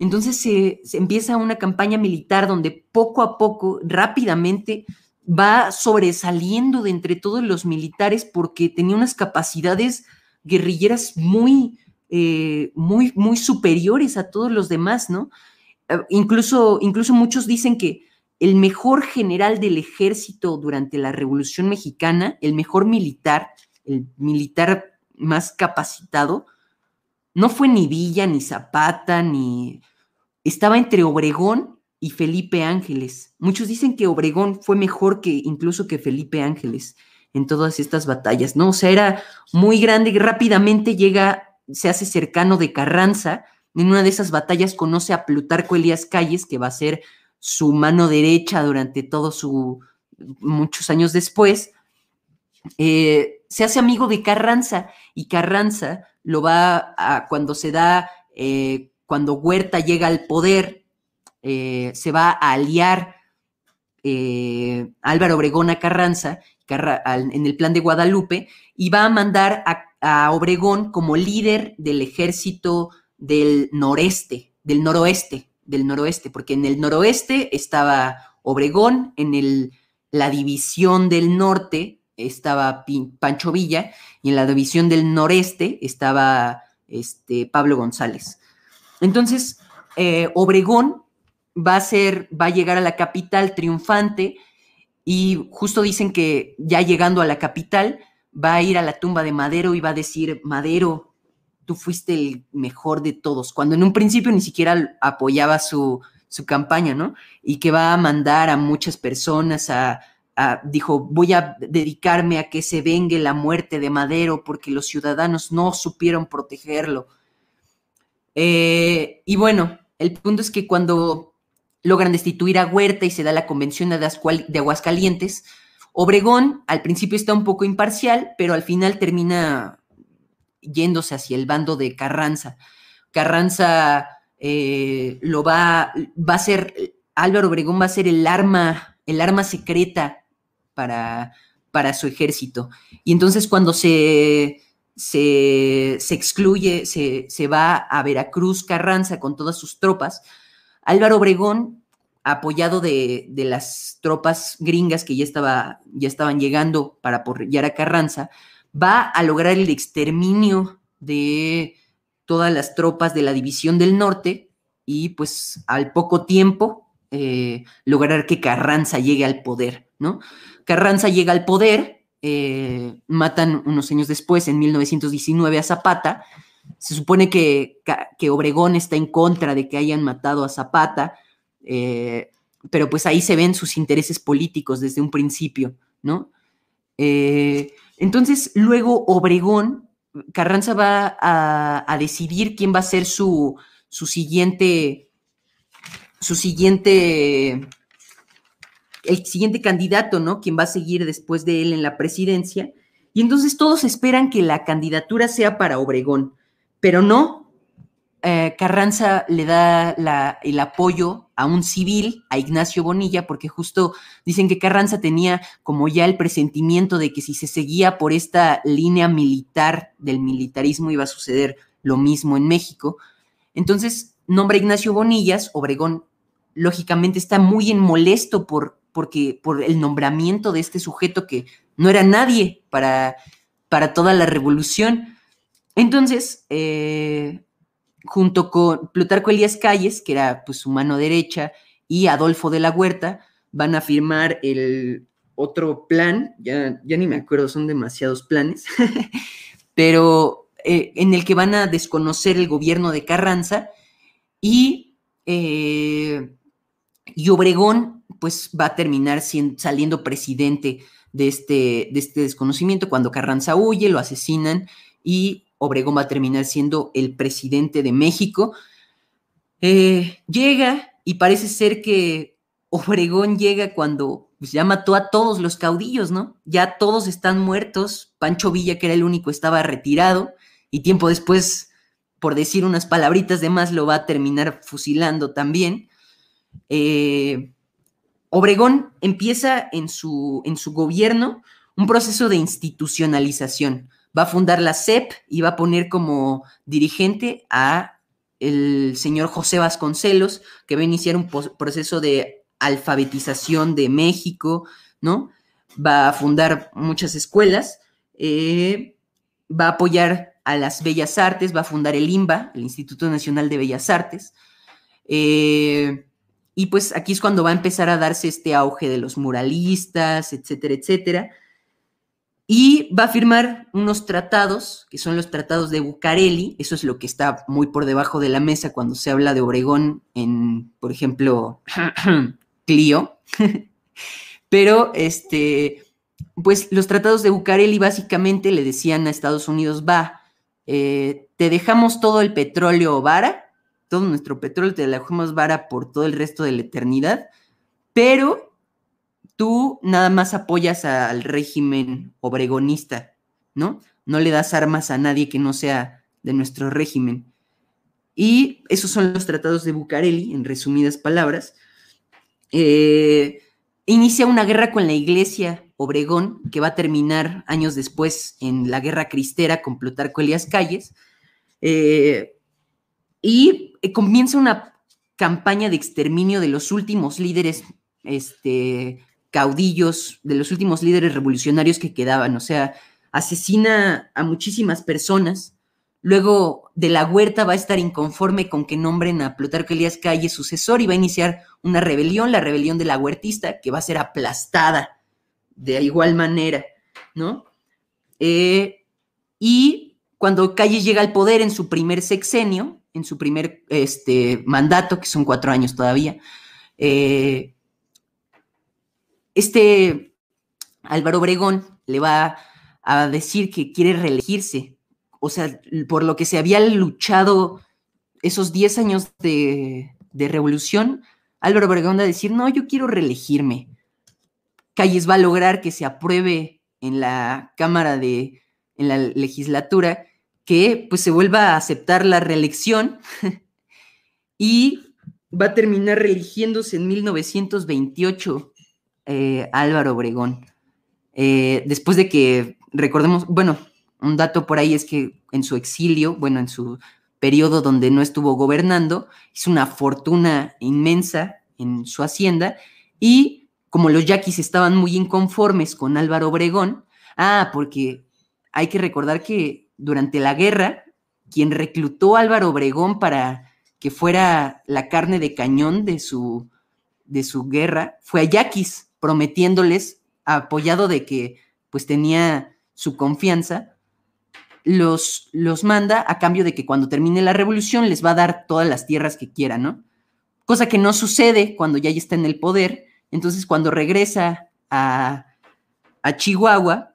Entonces se, empieza una campaña militar donde poco a poco, rápidamente, va sobresaliendo de entre todos los militares porque tenía unas capacidades guerrilleras muy, eh, muy, muy superiores a todos los demás, ¿no? Eh, incluso, incluso muchos dicen que el mejor general del ejército durante la Revolución Mexicana, el mejor militar, el militar más capacitado, no fue ni Villa, ni Zapata, ni... Estaba entre Obregón y Felipe Ángeles. Muchos dicen que Obregón fue mejor que incluso que Felipe Ángeles en todas estas batallas, ¿no? O sea, era muy grande y rápidamente llega, se hace cercano de Carranza. En una de esas batallas conoce a Plutarco Elías Calles, que va a ser su mano derecha durante todo su, muchos años después. Eh, se hace amigo de Carranza y Carranza lo va a, cuando se da, eh, cuando Huerta llega al poder, eh, se va a aliar Álvaro Obregón a Carranza en el plan de Guadalupe y va a mandar a, Obregón como líder del ejército del noreste, del noroeste, del noroeste, porque en el noroeste estaba Obregón, en el, la división del norte estaba Pancho Villa y en la división del noreste estaba este, Pablo González. Entonces, eh, Obregón va a ser, va a llegar a la capital triunfante y justo dicen que ya llegando a la capital va a ir a la tumba de Madero y va a decir, Madero, tú fuiste el mejor de todos, cuando en un principio ni siquiera apoyaba su, su campaña, ¿no? Y que va a mandar a muchas personas a, dijo, voy a dedicarme a que se vengue la muerte de Madero porque los ciudadanos no supieron protegerlo. Eh, y bueno, el punto es que cuando logran destituir a Huerta y se da la convención de Aguascalientes, Obregón al principio está un poco imparcial, pero al final termina yéndose hacia el bando de Carranza. Carranza eh, lo va, va a ser, Álvaro Obregón va a ser el arma, el arma secreta para, para su ejército. Y entonces cuando se, se, excluye, se, se, va a Veracruz Carranza con todas sus tropas, Álvaro Obregón, apoyado de, de las tropas gringas que ya, estaba, ya estaban llegando para apoyar a Carranza, va a lograr el exterminio de todas las tropas de la División del Norte y pues al poco tiempo eh, lograr que Carranza llegue al poder, ¿no? Carranza llega al poder, eh, matan unos años después, en 1919, a Zapata. Se supone que, que, Obregón está en contra de que hayan matado a Zapata, eh, pero pues ahí se ven sus intereses políticos desde un principio, ¿no? entonces, luego Obregón, Carranza va a, decidir quién va a ser su, su siguiente, su siguiente el siguiente candidato, ¿no? Quien va a seguir después de él en la presidencia. Y entonces todos esperan que la candidatura sea para Obregón, pero no. Eh, Carranza le da el apoyo a un civil, a Ignacio Bonilla, porque justo dicen que Carranza tenía como ya el presentimiento de que si se seguía por esta línea militar del militarismo iba a suceder lo mismo en México. Entonces nombra a Ignacio Bonillas, Obregón lógicamente está muy en molesto por porque por el nombramiento de este sujeto que no era nadie para, para toda la revolución. Entonces, eh, junto con Plutarco Elías Calles, que era pues su mano derecha, y Adolfo de la Huerta, van a firmar el otro plan, ya, ya ni me acuerdo, son demasiados planes, pero eh, en el que van a desconocer el gobierno de Carranza y, eh, y Obregón pues va a terminar saliendo presidente de este, de este desconocimiento. Cuando Carranza huye, lo asesinan y Obregón va a terminar siendo el presidente de México. Eh, llega y parece ser que Obregón llega cuando pues, ya mató a todos los caudillos, ¿no? Ya todos están muertos. Pancho Villa, que era el único, estaba retirado y tiempo después, por decir unas palabritas de más, lo va a terminar fusilando también. Eh, Obregón empieza en su, en su gobierno un proceso de institucionalización. Va a fundar la CEP y va a poner como dirigente a el señor José Vasconcelos, que va a iniciar un proceso de alfabetización de México, ¿no? Va a fundar muchas escuelas, eh, va a apoyar a las bellas artes, va a fundar el INBA, el Instituto Nacional de Bellas Artes. Eh, y pues aquí es cuando va a empezar a darse este auge de los muralistas, etcétera, etcétera. Y va a firmar unos tratados, que son los tratados de Bucareli, eso es lo que está muy por debajo de la mesa cuando se habla de Obregón en, por ejemplo, Clio. Pero, este, pues los tratados de Bucareli básicamente le decían a Estados Unidos, va, eh, te dejamos todo el petróleo vara, todo nuestro petróleo te dejamos vara por todo el resto de la eternidad, pero tú nada más apoyas al régimen obregonista, ¿no? No le das armas a nadie que no sea de nuestro régimen. Y esos son los tratados de Bucareli, en resumidas palabras. Eh, inicia una guerra con la iglesia Obregón, que va a terminar años después en la guerra cristera con Plutarco Elías Calles. Eh, y eh, comienza una campaña de exterminio de los últimos líderes este, caudillos, de los últimos líderes revolucionarios que quedaban. O sea, asesina a muchísimas personas. Luego de la huerta va a estar inconforme con que nombren a Plutarco Elías Calle sucesor y va a iniciar una rebelión, la rebelión de la huertista, que va a ser aplastada de igual manera, ¿no? Eh, y cuando Calle llega al poder en su primer sexenio, en su primer este, mandato, que son cuatro años todavía, eh, este Álvaro Obregón le va a decir que quiere reelegirse, o sea, por lo que se había luchado esos diez años de, revolución, Álvaro Obregón va a decir, no, yo quiero reelegirme. Calles va a lograr que se apruebe en la Cámara de, en la legislatura, que pues se vuelva a aceptar la reelección y va a terminar reeligiéndose en 1928 eh, Álvaro Obregón. Eh, después de que, recordemos, bueno, un dato por ahí es que en su exilio, bueno, en su periodo donde no estuvo gobernando, hizo una fortuna inmensa en su hacienda y como los yaquis estaban muy inconformes con Álvaro Obregón, ah, porque hay que recordar que durante la guerra, quien reclutó a Álvaro Obregón para que fuera la carne de cañón de su, de su guerra fue a yaquis, prometiéndoles, apoyado de que pues tenía su confianza, los, los manda a cambio de que cuando termine la revolución les va a dar todas las tierras que quiera, ¿no? Cosa que no sucede cuando ya está en el poder. Entonces, cuando regresa a, a Chihuahua,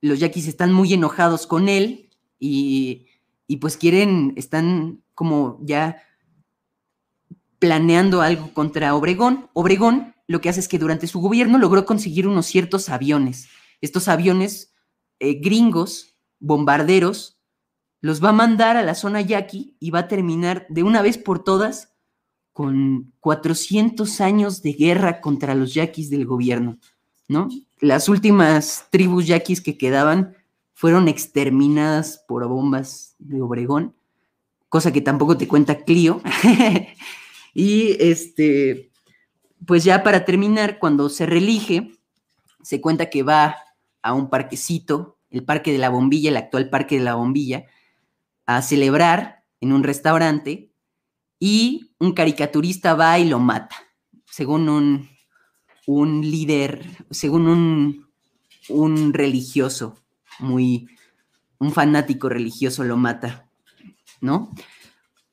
los yaquis están muy enojados con él y, y pues quieren, están como ya planeando algo contra Obregón. Obregón lo que hace es que durante su gobierno logró conseguir unos ciertos aviones. Estos aviones eh, gringos, bombarderos, los va a mandar a la zona yaqui y va a terminar de una vez por todas con 400 años de guerra contra los yaquis del gobierno, ¿no? Las últimas tribus yaquis que quedaban fueron exterminadas por bombas de Obregón, cosa que tampoco te cuenta Clio. Y este, pues ya para terminar, cuando se relige, se cuenta que va a un parquecito, el Parque de la Bombilla, el actual Parque de la Bombilla, a celebrar en un restaurante y un caricaturista va y lo mata, según un, un líder, según un, un religioso, muy, un fanático religioso lo mata, ¿no?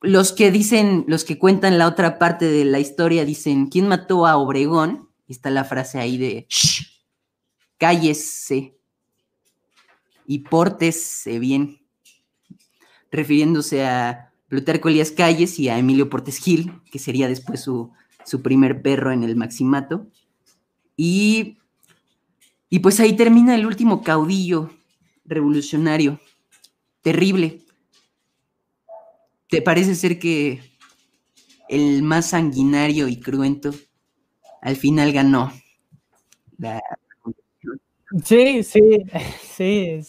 Los que dicen, los que cuentan la otra parte de la historia dicen, ¿quién mató a Obregón? Y está la frase ahí de, Shh, cállese y pórtese bien, refiriéndose a Plutarco Elías Calles y a Emilio Portes Gil, que sería después su, su primer perro en el Maximato. Y, y pues ahí termina el último caudillo revolucionario, terrible, ¿Te parece ser que el más sanguinario y cruento al final ganó? Sí, sí, sí,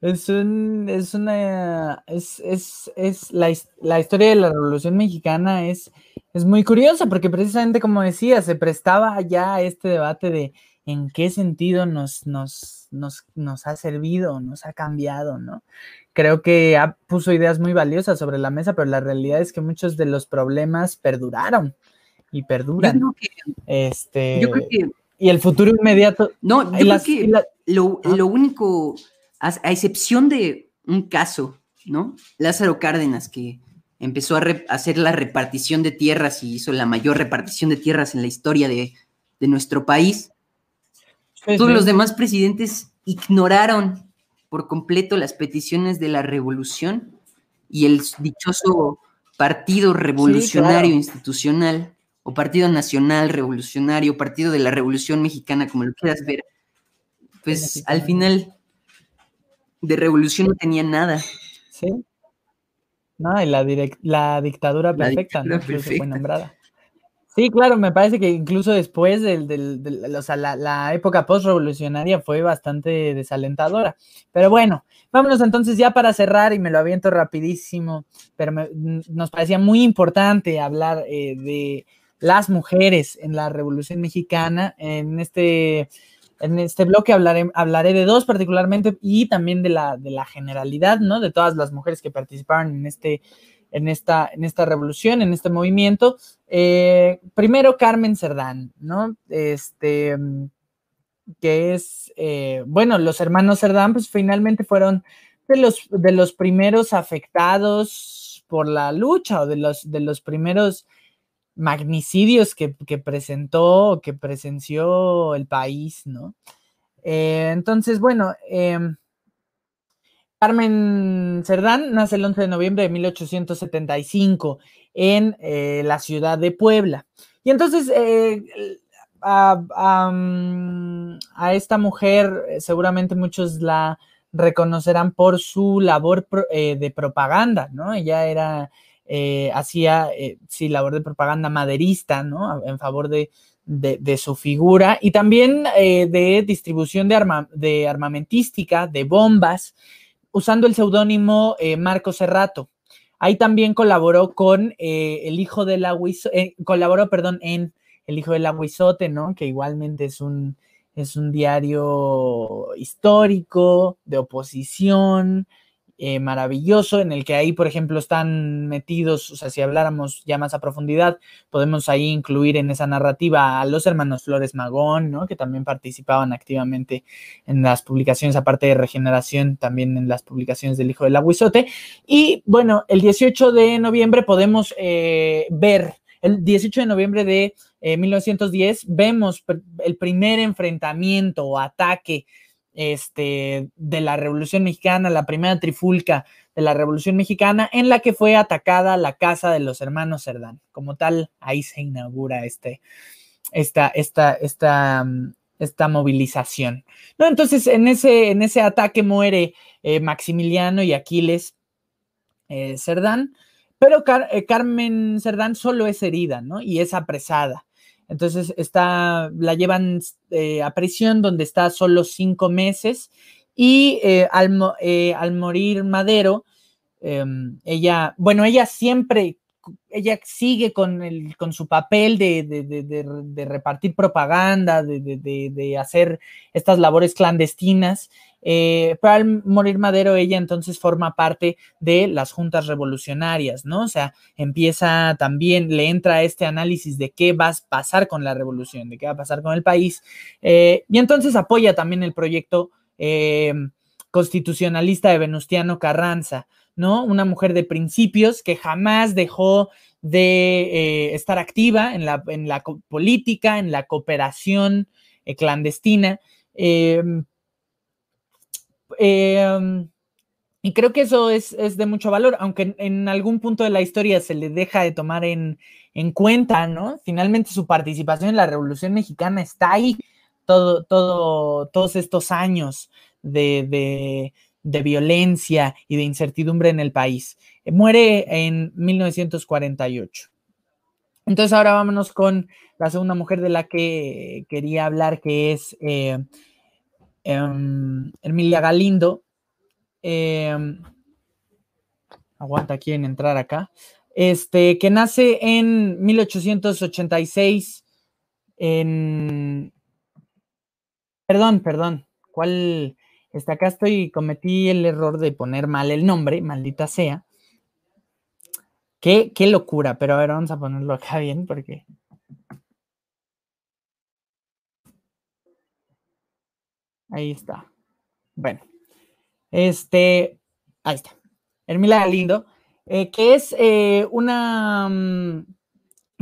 es, un, es una, es, es, es la, la, historia de la Revolución Mexicana es, es muy curiosa porque precisamente como decía, se prestaba ya a este debate de en qué sentido nos, nos, nos, nos ha servido, nos ha cambiado, ¿no? Creo que puso ideas muy valiosas sobre la mesa, pero la realidad es que muchos de los problemas perduraron y perduran. este, y el futuro inmediato. No, yo creo que lo, ¿Ah? lo, único, a, excepción de un caso, ¿no? Lázaro Cárdenas, que empezó a, hacer la repartición de tierras y hizo la mayor repartición de tierras en la historia de, de nuestro país. Todos los demás presidentes ignoraron por completo las peticiones de la revolución y el dichoso Partido Revolucionario Institucional o Partido Nacional Revolucionario, Partido de la Revolución Mexicana, como lo quieras ver, pues al final de revolución no tenía nada. Sí. No, y la, la dictadura perfecta, ¿no? Perfecta. Fue nombrada. Sí, claro, me parece que incluso después del, del, o sea, la, época post-revolucionaria fue bastante desalentadora. Pero bueno, vámonos entonces ya para cerrar y me lo aviento rapidísimo, pero nos parecía muy importante hablar eh, de las mujeres en la Revolución Mexicana. En este, en este bloque hablaré, hablaré de dos particularmente y también de la, de la generalidad, ¿no? De todas las mujeres que participaron en este en esta, en esta revolución, en este movimiento. Eh, primero, Carmen Cerdán, ¿no? Este, que es, eh, bueno, los hermanos Cerdán, pues finalmente fueron de los, de los primeros afectados por la lucha o de los, de los primeros magnicidios que, que presentó, que presenció el país, ¿no? Eh, entonces, bueno, em, Carmen Cerdán nace el 11 de noviembre de 1875 en eh, la ciudad de Puebla. Y entonces eh, a, esta mujer eh, seguramente muchos la reconocerán por su labor de propaganda, ¿no? Ella era, hacía, sí, labor de propaganda maderista, ¿no? En favor de, su figura y también de distribución de, de armamentística, de bombas usando el seudónimo eh, Marco Serrato. Ahí también colaboró con eh, el hijo del aguizote, eh, colaboró, perdón, en El hijo del aguizote, ¿no? Que igualmente es un, es un diario histórico, de oposición, eh, maravilloso en el que ahí, por ejemplo, están metidos, o sea, si habláramos ya más a profundidad, podemos ahí incluir en esa narrativa a los hermanos Flores Magón, ¿no? Que también participaban activamente en las publicaciones, aparte de Regeneración, también en las publicaciones del Hijo del Aguizote. Y bueno, el 18 de noviembre podemos eh, ver, el 18 de noviembre de 1910, eh, vemos el primer enfrentamiento o ataque este, de la Revolución Mexicana, la primera trifulca de la Revolución Mexicana, en la que fue atacada la casa de los hermanos Cerdán. Como tal, ahí se inaugura este, esta, esta, esta, mm, esta movilización. ¿no? Entonces, en ese, en ese ataque muere eh, Maximiliano y Aquiles eh, Cerdán, pero eh, Carmen Cerdán solo es herida, ¿no? Y es apresada. Entonces está, la llevan eh, a prisión donde está solo cinco meses y eh, eh, al, morir Madero, em, ella, bueno, ella siempre, ella sigue con, el, con su papel de, de repartir propaganda, de, hacer estas labores clandestinas eh, pero al morir Madero, ella entonces forma parte de las juntas revolucionarias, ¿no? O sea, empieza también, le entra este análisis de qué va a pasar con la revolución, de qué va a pasar con el país, eh, y entonces apoya también el proyecto eh, constitucionalista de Venustiano Carranza, ¿no? Una mujer de principios que jamás dejó de estar activa en la política, en la cooperación clandestina. Em, y creo que eso es, de mucho valor, aunque en, algún punto de la historia se le deja de tomar en, cuenta, ¿no? Finalmente su participación en la Revolución Mexicana está ahí todo, todo, todos estos años de, violencia y de incertidumbre en el país. muere en 1948. Entonces ahora vámonos con la segunda mujer de la que quería hablar, que es eh, Emilia Galindo. Em, aguanta, quieren entrar acá. Este, que nace en 1886 en... Perdón, perdón. ¿Cuál? Está acá estoy, cometí el error de poner mal el nombre, maldita sea. Qué, qué locura, pero a ver, vamos a ponerlo acá bien porque Ahí está. Bueno, este, ahí está. Hermila Galindo, eh, que es eh, una, mm,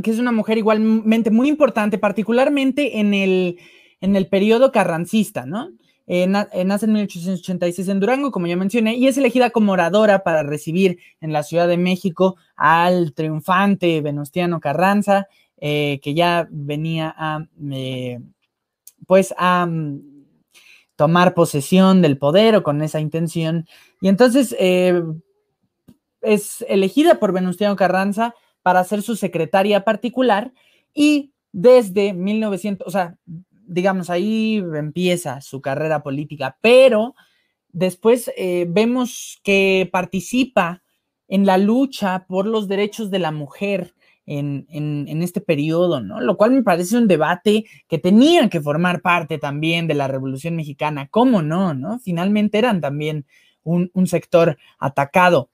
que es una mujer igualmente muy importante, particularmente en el, en el periodo carrancista, ¿no? Eh, nace en 1886 en Durango, como ya mencioné, y es elegida como oradora para recibir en la Ciudad de México al triunfante Venustiano Carranza, que ya venía a, pues, a mm, tomar posesión del poder o con esa intención. Y entonces eh, es elegida por Venustiano Carranza para ser su secretaria particular y desde 1900, o sea, digamos, ahí empieza su carrera política, pero después eh, vemos que participa en la lucha por los derechos de la mujer en, este periodo, ¿no? Lo cual me parece un debate que tenía que formar parte también de la Revolución Mexicana. ¿Cómo no, no? Finalmente eran también un, sector atacado.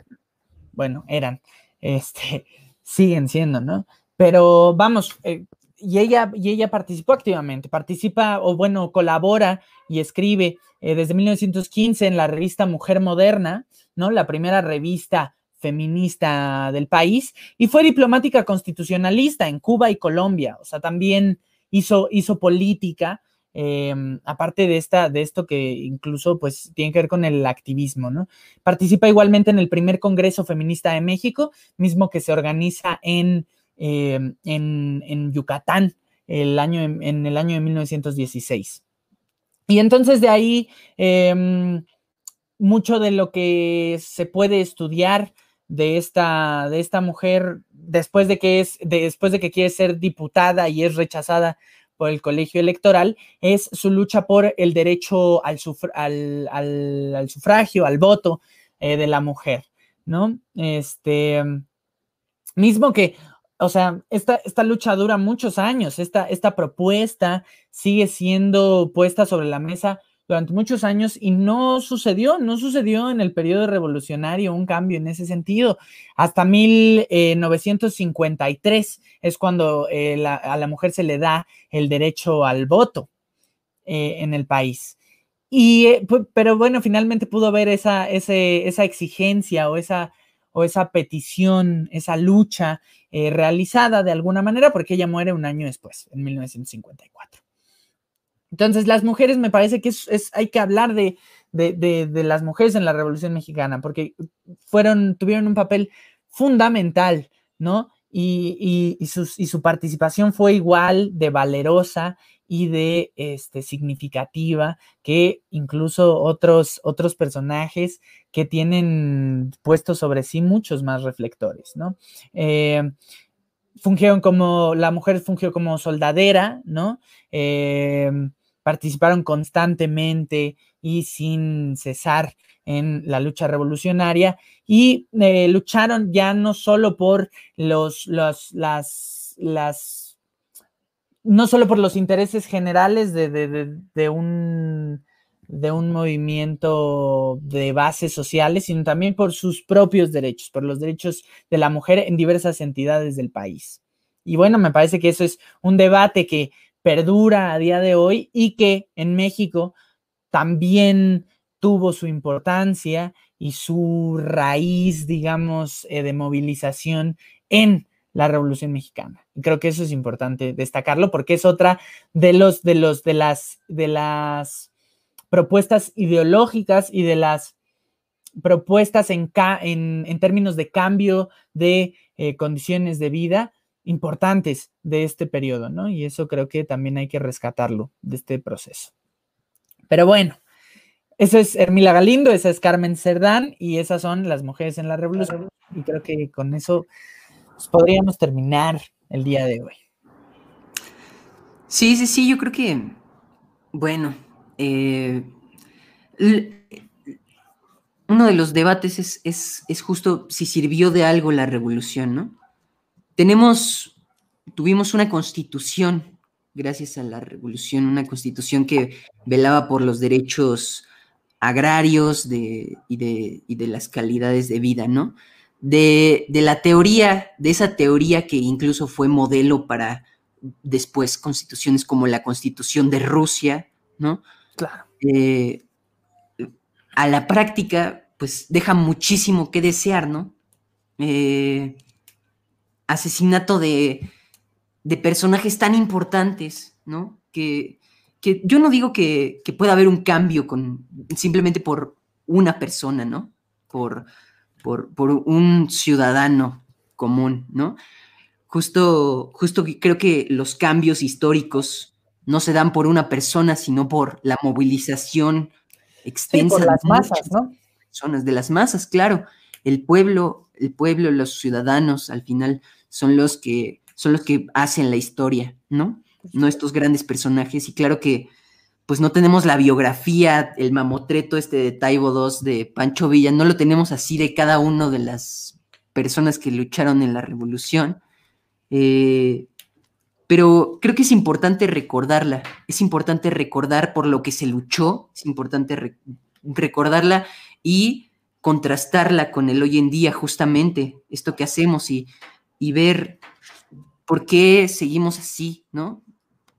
Bueno, eran, este, siguen siendo, ¿no? Pero vamos, eh, y, ella, y ella participó activamente, participa o bueno, colabora y escribe eh, desde 1915 en la revista Mujer Moderna, ¿no? La primera revista feminista del país y fue diplomática constitucionalista en Cuba y Colombia, o sea, también hizo, hizo política, em, aparte de, esta, de esto que incluso pues tiene que ver con el activismo, ¿no? Participa igualmente en el primer Congreso Feminista de México, mismo que se organiza en, em, en, Yucatán el año, en el año de 1916. Y entonces de ahí, em, mucho de lo que se puede estudiar de esta, de esta mujer después de que es, después de que quiere ser diputada y es rechazada por el colegio electoral, es su lucha por el derecho al, al, sufragio, al voto eh, de la mujer, ¿no? Este, mismo que, o sea, esta, esta lucha dura muchos años, esta, esta propuesta sigue siendo puesta sobre la mesa durante muchos años y no sucedió, no sucedió en el periodo revolucionario un cambio en ese sentido. Hasta 1953 es cuando eh, a la mujer se le da el derecho al voto eh, en el país. Y, eh, pero bueno, finalmente pudo haber esa, esa exigencia o esa, o esa petición, esa lucha realizada de alguna manera, porque ella muere un año después, en 1954. Entonces, las mujeres me parece que es, hay que hablar de, las mujeres en la Revolución Mexicana, porque fueron, tuvieron un papel fundamental, ¿no? Y, su, participación fue igual de valerosa y de este, significativa que incluso otros, otros personajes que tienen puestos sobre sí muchos más reflectores, ¿no? Eh, fungieron como, la mujer fungió como soldadera, ¿no? Eh, participaron constantemente y sin cesar en la lucha revolucionaria y eh, lucharon ya no solo por los, los, las, las, no solo por los intereses generales de, un, de un movimiento de bases sociales, sino también por sus propios derechos, por los derechos de la mujer en diversas entidades del país. Y bueno, me parece que eso es un debate que perdura a día de hoy y que en México también tuvo su importancia y su raíz, digamos, eh, de movilización en la Revolución Mexicana. Y creo que eso es importante destacarlo porque es otra de los de los de las de las propuestas ideológicas y de las propuestas en, términos de cambio de eh, condiciones de vida importantes de este periodo, ¿no? Y eso creo que también hay que rescatarlo de este proceso. Pero bueno, eso es Hermila Galindo, esa es Carmen Cerdán y esas son las mujeres en la revolución. Y creo que con eso pues, podríamos terminar el día de hoy. Sí, sí, sí, yo creo que, bueno, eh, uno de los debates es, es justo si sirvió de algo la revolución, ¿no? Tenemos, tuvimos una constitución, gracias a la revolución, una constitución que velaba por los derechos agrarios de, y, de, las calidades de vida, ¿no? De, la teoría, de esa teoría que incluso fue modelo para después constituciones como la constitución de Rusia, ¿no? Claro. Eh, a la práctica, pues deja muchísimo que desear, ¿no? Eh, asesinato de, personajes tan importantes, ¿no? Que, yo no digo que, pueda haber un cambio con, simplemente por una persona, ¿no? Por, por, un ciudadano común, ¿no? Justo, justo creo que los cambios históricos no se dan por una persona, sino por la movilización extensa de las masas, ¿no? Personas, de las masas, claro. El pueblo, el pueblo, los ciudadanos, al final son los que, son los que hacen la historia, ¿no? No estos grandes personajes. Y claro que, pues no tenemos la biografía, el mamotreto este de Taibo II, de Pancho Villa, no lo tenemos así de cada uno de las personas que lucharon en la revolución. Eh, pero creo que es importante recordarla, es importante recordar por lo que se luchó, es importante recordarla y contrastarla con el hoy en día, justamente, esto que hacemos y y ver por qué seguimos así, ¿no?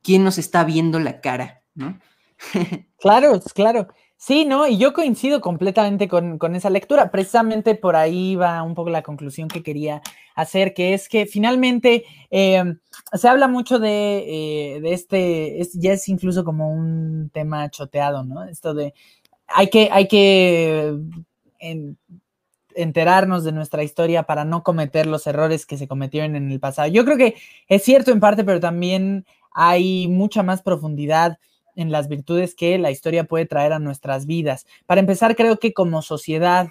¿Quién nos está viendo la cara, ¿no? claro, claro. Sí, ¿no? Y yo coincido completamente con, esa lectura. Precisamente por ahí va un poco la conclusión que quería hacer, que es que finalmente eh, se habla mucho de, eh, este, ya es incluso como un tema choteado, ¿no? Esto de hay que, hay que enterarnos de nuestra historia para no cometer los errores que se cometieron en el pasado. Yo creo que es cierto en parte, pero también hay mucha más profundidad en las virtudes que la historia puede traer a nuestras vidas. Para empezar, creo que como sociedad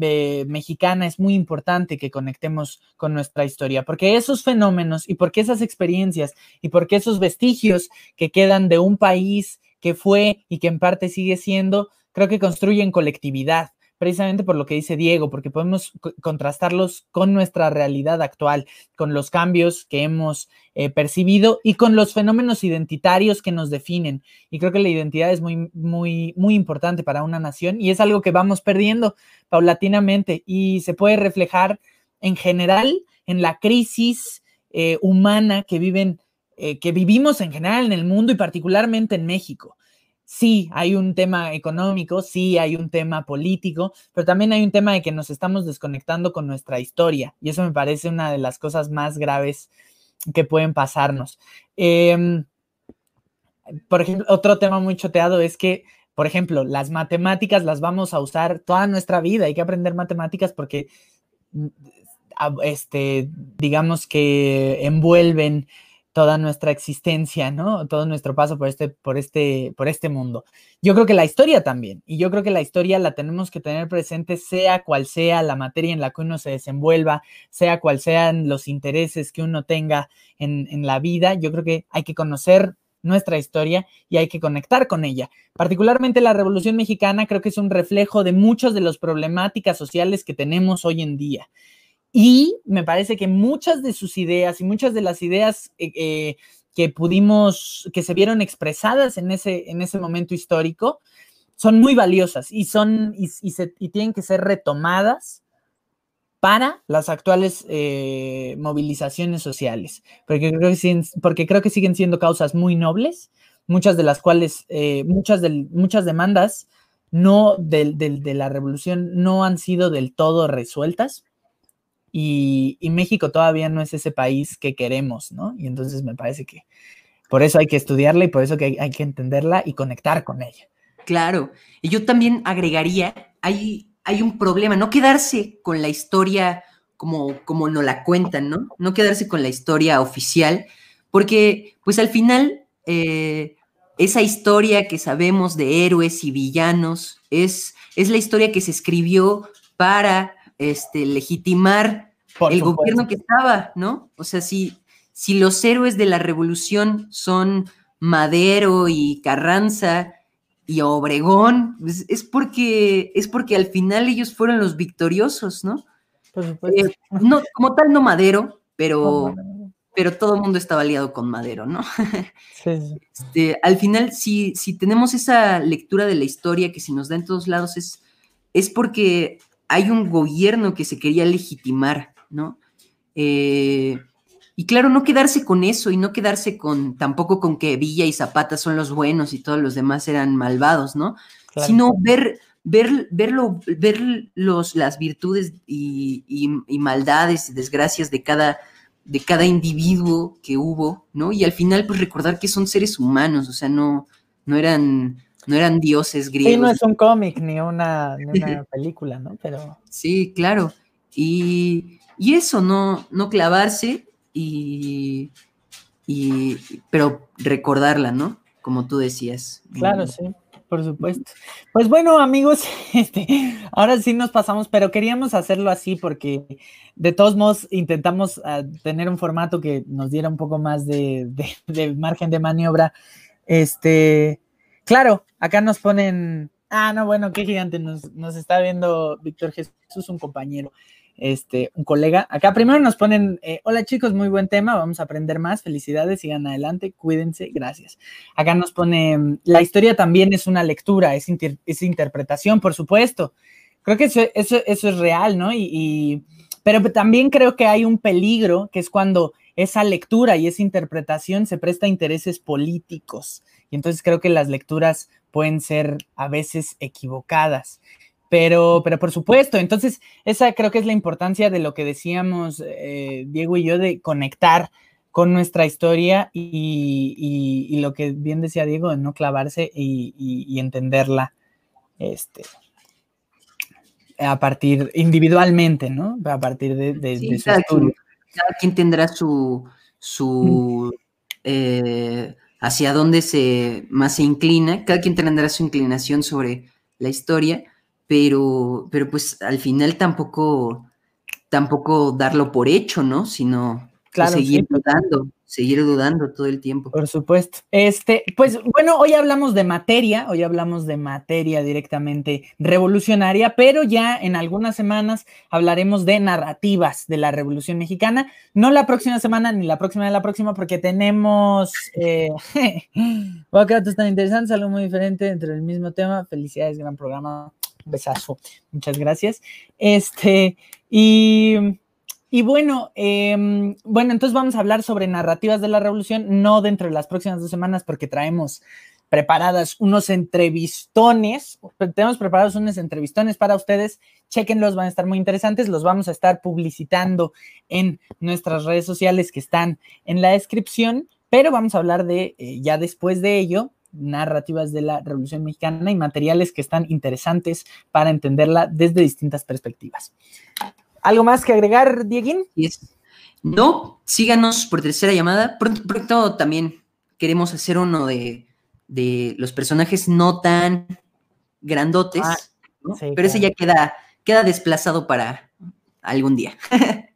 eh, mexicana es muy importante que conectemos con nuestra historia, porque esos fenómenos y porque esas experiencias y porque esos vestigios que quedan de un país que fue y que en parte sigue siendo, creo que construyen colectividad precisamente por lo que dice Diego, porque podemos contrastarlos con nuestra realidad actual, con los cambios que hemos eh, percibido y con los fenómenos identitarios que nos definen. Y creo que la identidad es muy, muy, muy importante para una nación y es algo que vamos perdiendo paulatinamente y se puede reflejar en general en la crisis eh, humana que viven, eh, que vivimos en general en el mundo y particularmente en México sí hay un tema económico, sí hay un tema político, pero también hay un tema de que nos estamos desconectando con nuestra historia y eso me parece una de las cosas más graves que pueden pasarnos. Em, por ejemplo, otro tema muy choteado es que, por ejemplo, las matemáticas las vamos a usar toda nuestra vida, hay que aprender matemáticas porque, mm, este, digamos que envuelven toda nuestra existencia, ¿no? Todo nuestro paso por este, por este, por este mundo. Yo creo que la historia también, y yo creo que la historia la tenemos que tener presente, sea cual sea la materia en la que uno se desenvuelva, sea cual sean los intereses que uno tenga en, en la vida, yo creo que hay que conocer nuestra historia y hay que conectar con ella. Particularmente la Revolución Mexicana creo que es un reflejo de muchas de las problemáticas sociales que tenemos hoy en día. Y me parece que muchas de sus ideas y muchas de las ideas eh, eh, que pudimos, que se vieron expresadas en ese, en ese momento histórico, son muy valiosas y, son, y, y, tienen que ser retomadas para las actuales eh, movilizaciones sociales, porque creo, que siguen, porque creo que siguen siendo causas muy nobles, muchas de las cuales, muchas, muchas demandas no de, de la revolución no han sido del todo resueltas, y, México todavía no es ese país que queremos, ¿no? Y entonces me parece que por eso hay que estudiarla y por eso que hay, que entenderla y conectar con ella. Claro, y yo también agregaría, hay, hay un problema, no quedarse con la historia como, como nos la cuentan, ¿no? No quedarse con la historia oficial, porque pues al final eh, esa historia que sabemos de héroes y villanos es, es la historia que se escribió para este, legitimar el gobierno que estaba, ¿no? O sea, si, si los héroes de la revolución son Madero y Carranza y Obregón, pues, es, porque, es porque al final ellos fueron los victoriosos, ¿no? Eh, no como tal, no Madero, pero, pero todo el mundo estaba aliado con Madero, ¿no? Este, al final, si, si tenemos esa lectura de la historia que se nos da en todos lados, es, es porque hay un gobierno que se quería legitimar, ¿no? Eh, y claro, no quedarse con eso y no quedarse con tampoco con que Villa y Zapata son los buenos y todos los demás eran malvados, ¿no? Sino ver, ver, verlo, ver los, las virtudes y, maldades y desgracias de cada, de cada individuo que hubo, ¿no? Y al final, pues recordar que son seres humanos, o sea, no, no eran no eran dioses griegos. Sí, no es un cómic ni una, película, ¿no? Pero... Sí, claro. Y, eso, no, no clavarse y, y, pero recordarla, ¿no? Como tú decías. Claro, sí, por supuesto. Pues bueno, amigos, este, ahora sí nos pasamos, pero queríamos hacerlo así porque de todos modos intentamos ah, tener un formato que nos diera un poco más de, de margen de maniobra. Este, Claro, acá nos ponen. Ah, no, bueno, qué gigante. Nos, está viendo Víctor Jesús, un compañero, este, un colega. Acá primero nos ponen: eh, Hola chicos, muy buen tema. Vamos a aprender más. Felicidades, sigan adelante. Cuídense. Gracias. Acá nos pone: La historia también es una lectura, es, interpretación, por supuesto. Creo que eso, es real, ¿no? y, pero también creo que hay un peligro, que es cuando esa lectura y esa interpretación se presta a intereses políticos. Y entonces creo que las lecturas pueden ser a veces equivocadas. Pero, pero por supuesto, entonces esa creo que es la importancia de lo que decíamos eh, Diego y yo de conectar con nuestra historia y, lo que bien decía Diego, de no clavarse y, entenderla este, a partir individualmente, ¿no? A partir de, de, su estudio cada quien tendrá su, su eh, hacia dónde se más se inclina, cada quien tendrá su inclinación sobre la historia, pero, pero pues al final tampoco, tampoco darlo por hecho, ¿no? Sino Claro, seguir dudando, seguir dudando todo el tiempo. Por supuesto. Este, pues bueno, hoy hablamos de materia, hoy hablamos de materia directamente revolucionaria, pero ya en algunas semanas hablaremos de narrativas de la Revolución Mexicana. No la próxima semana ni la próxima de la próxima, porque tenemos. Eh, es tan interesante, algo muy diferente dentro del mismo tema. Felicidades, gran programa. Un besazo. Muchas gracias. Este, y y bueno, em, bueno, entonces vamos a hablar sobre narrativas de la revolución, no dentro de las próximas dos semanas, porque traemos preparadas unos entrevistones, tenemos preparados unos entrevistones para ustedes, chequenlos, van a estar muy interesantes, los vamos a estar publicitando en nuestras redes sociales que están en la descripción, pero vamos a hablar de, eh, ya después de ello, narrativas de la Revolución Mexicana y materiales que están interesantes para entenderla desde distintas perspectivas. ¿Algo más que agregar, Dieguín? No, síganos por tercera llamada. Pronto, también queremos hacer uno de, los personajes no tan grandotes, ah, pero ese ya queda, queda desplazado para algún día.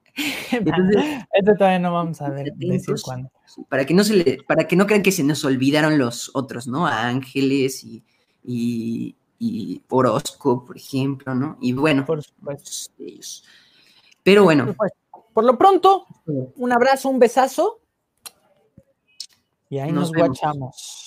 Esto todavía no vamos a ver decir cuándo. Para que no se le, para que no crean que se nos olvidaron los otros, ¿no? Ángeles y, y, y Orozco, por ejemplo, ¿no? Y bueno, por supuesto. ellos. Pero bueno. Por lo pronto, un abrazo, un besazo. Y ahí nos, nos guachamos.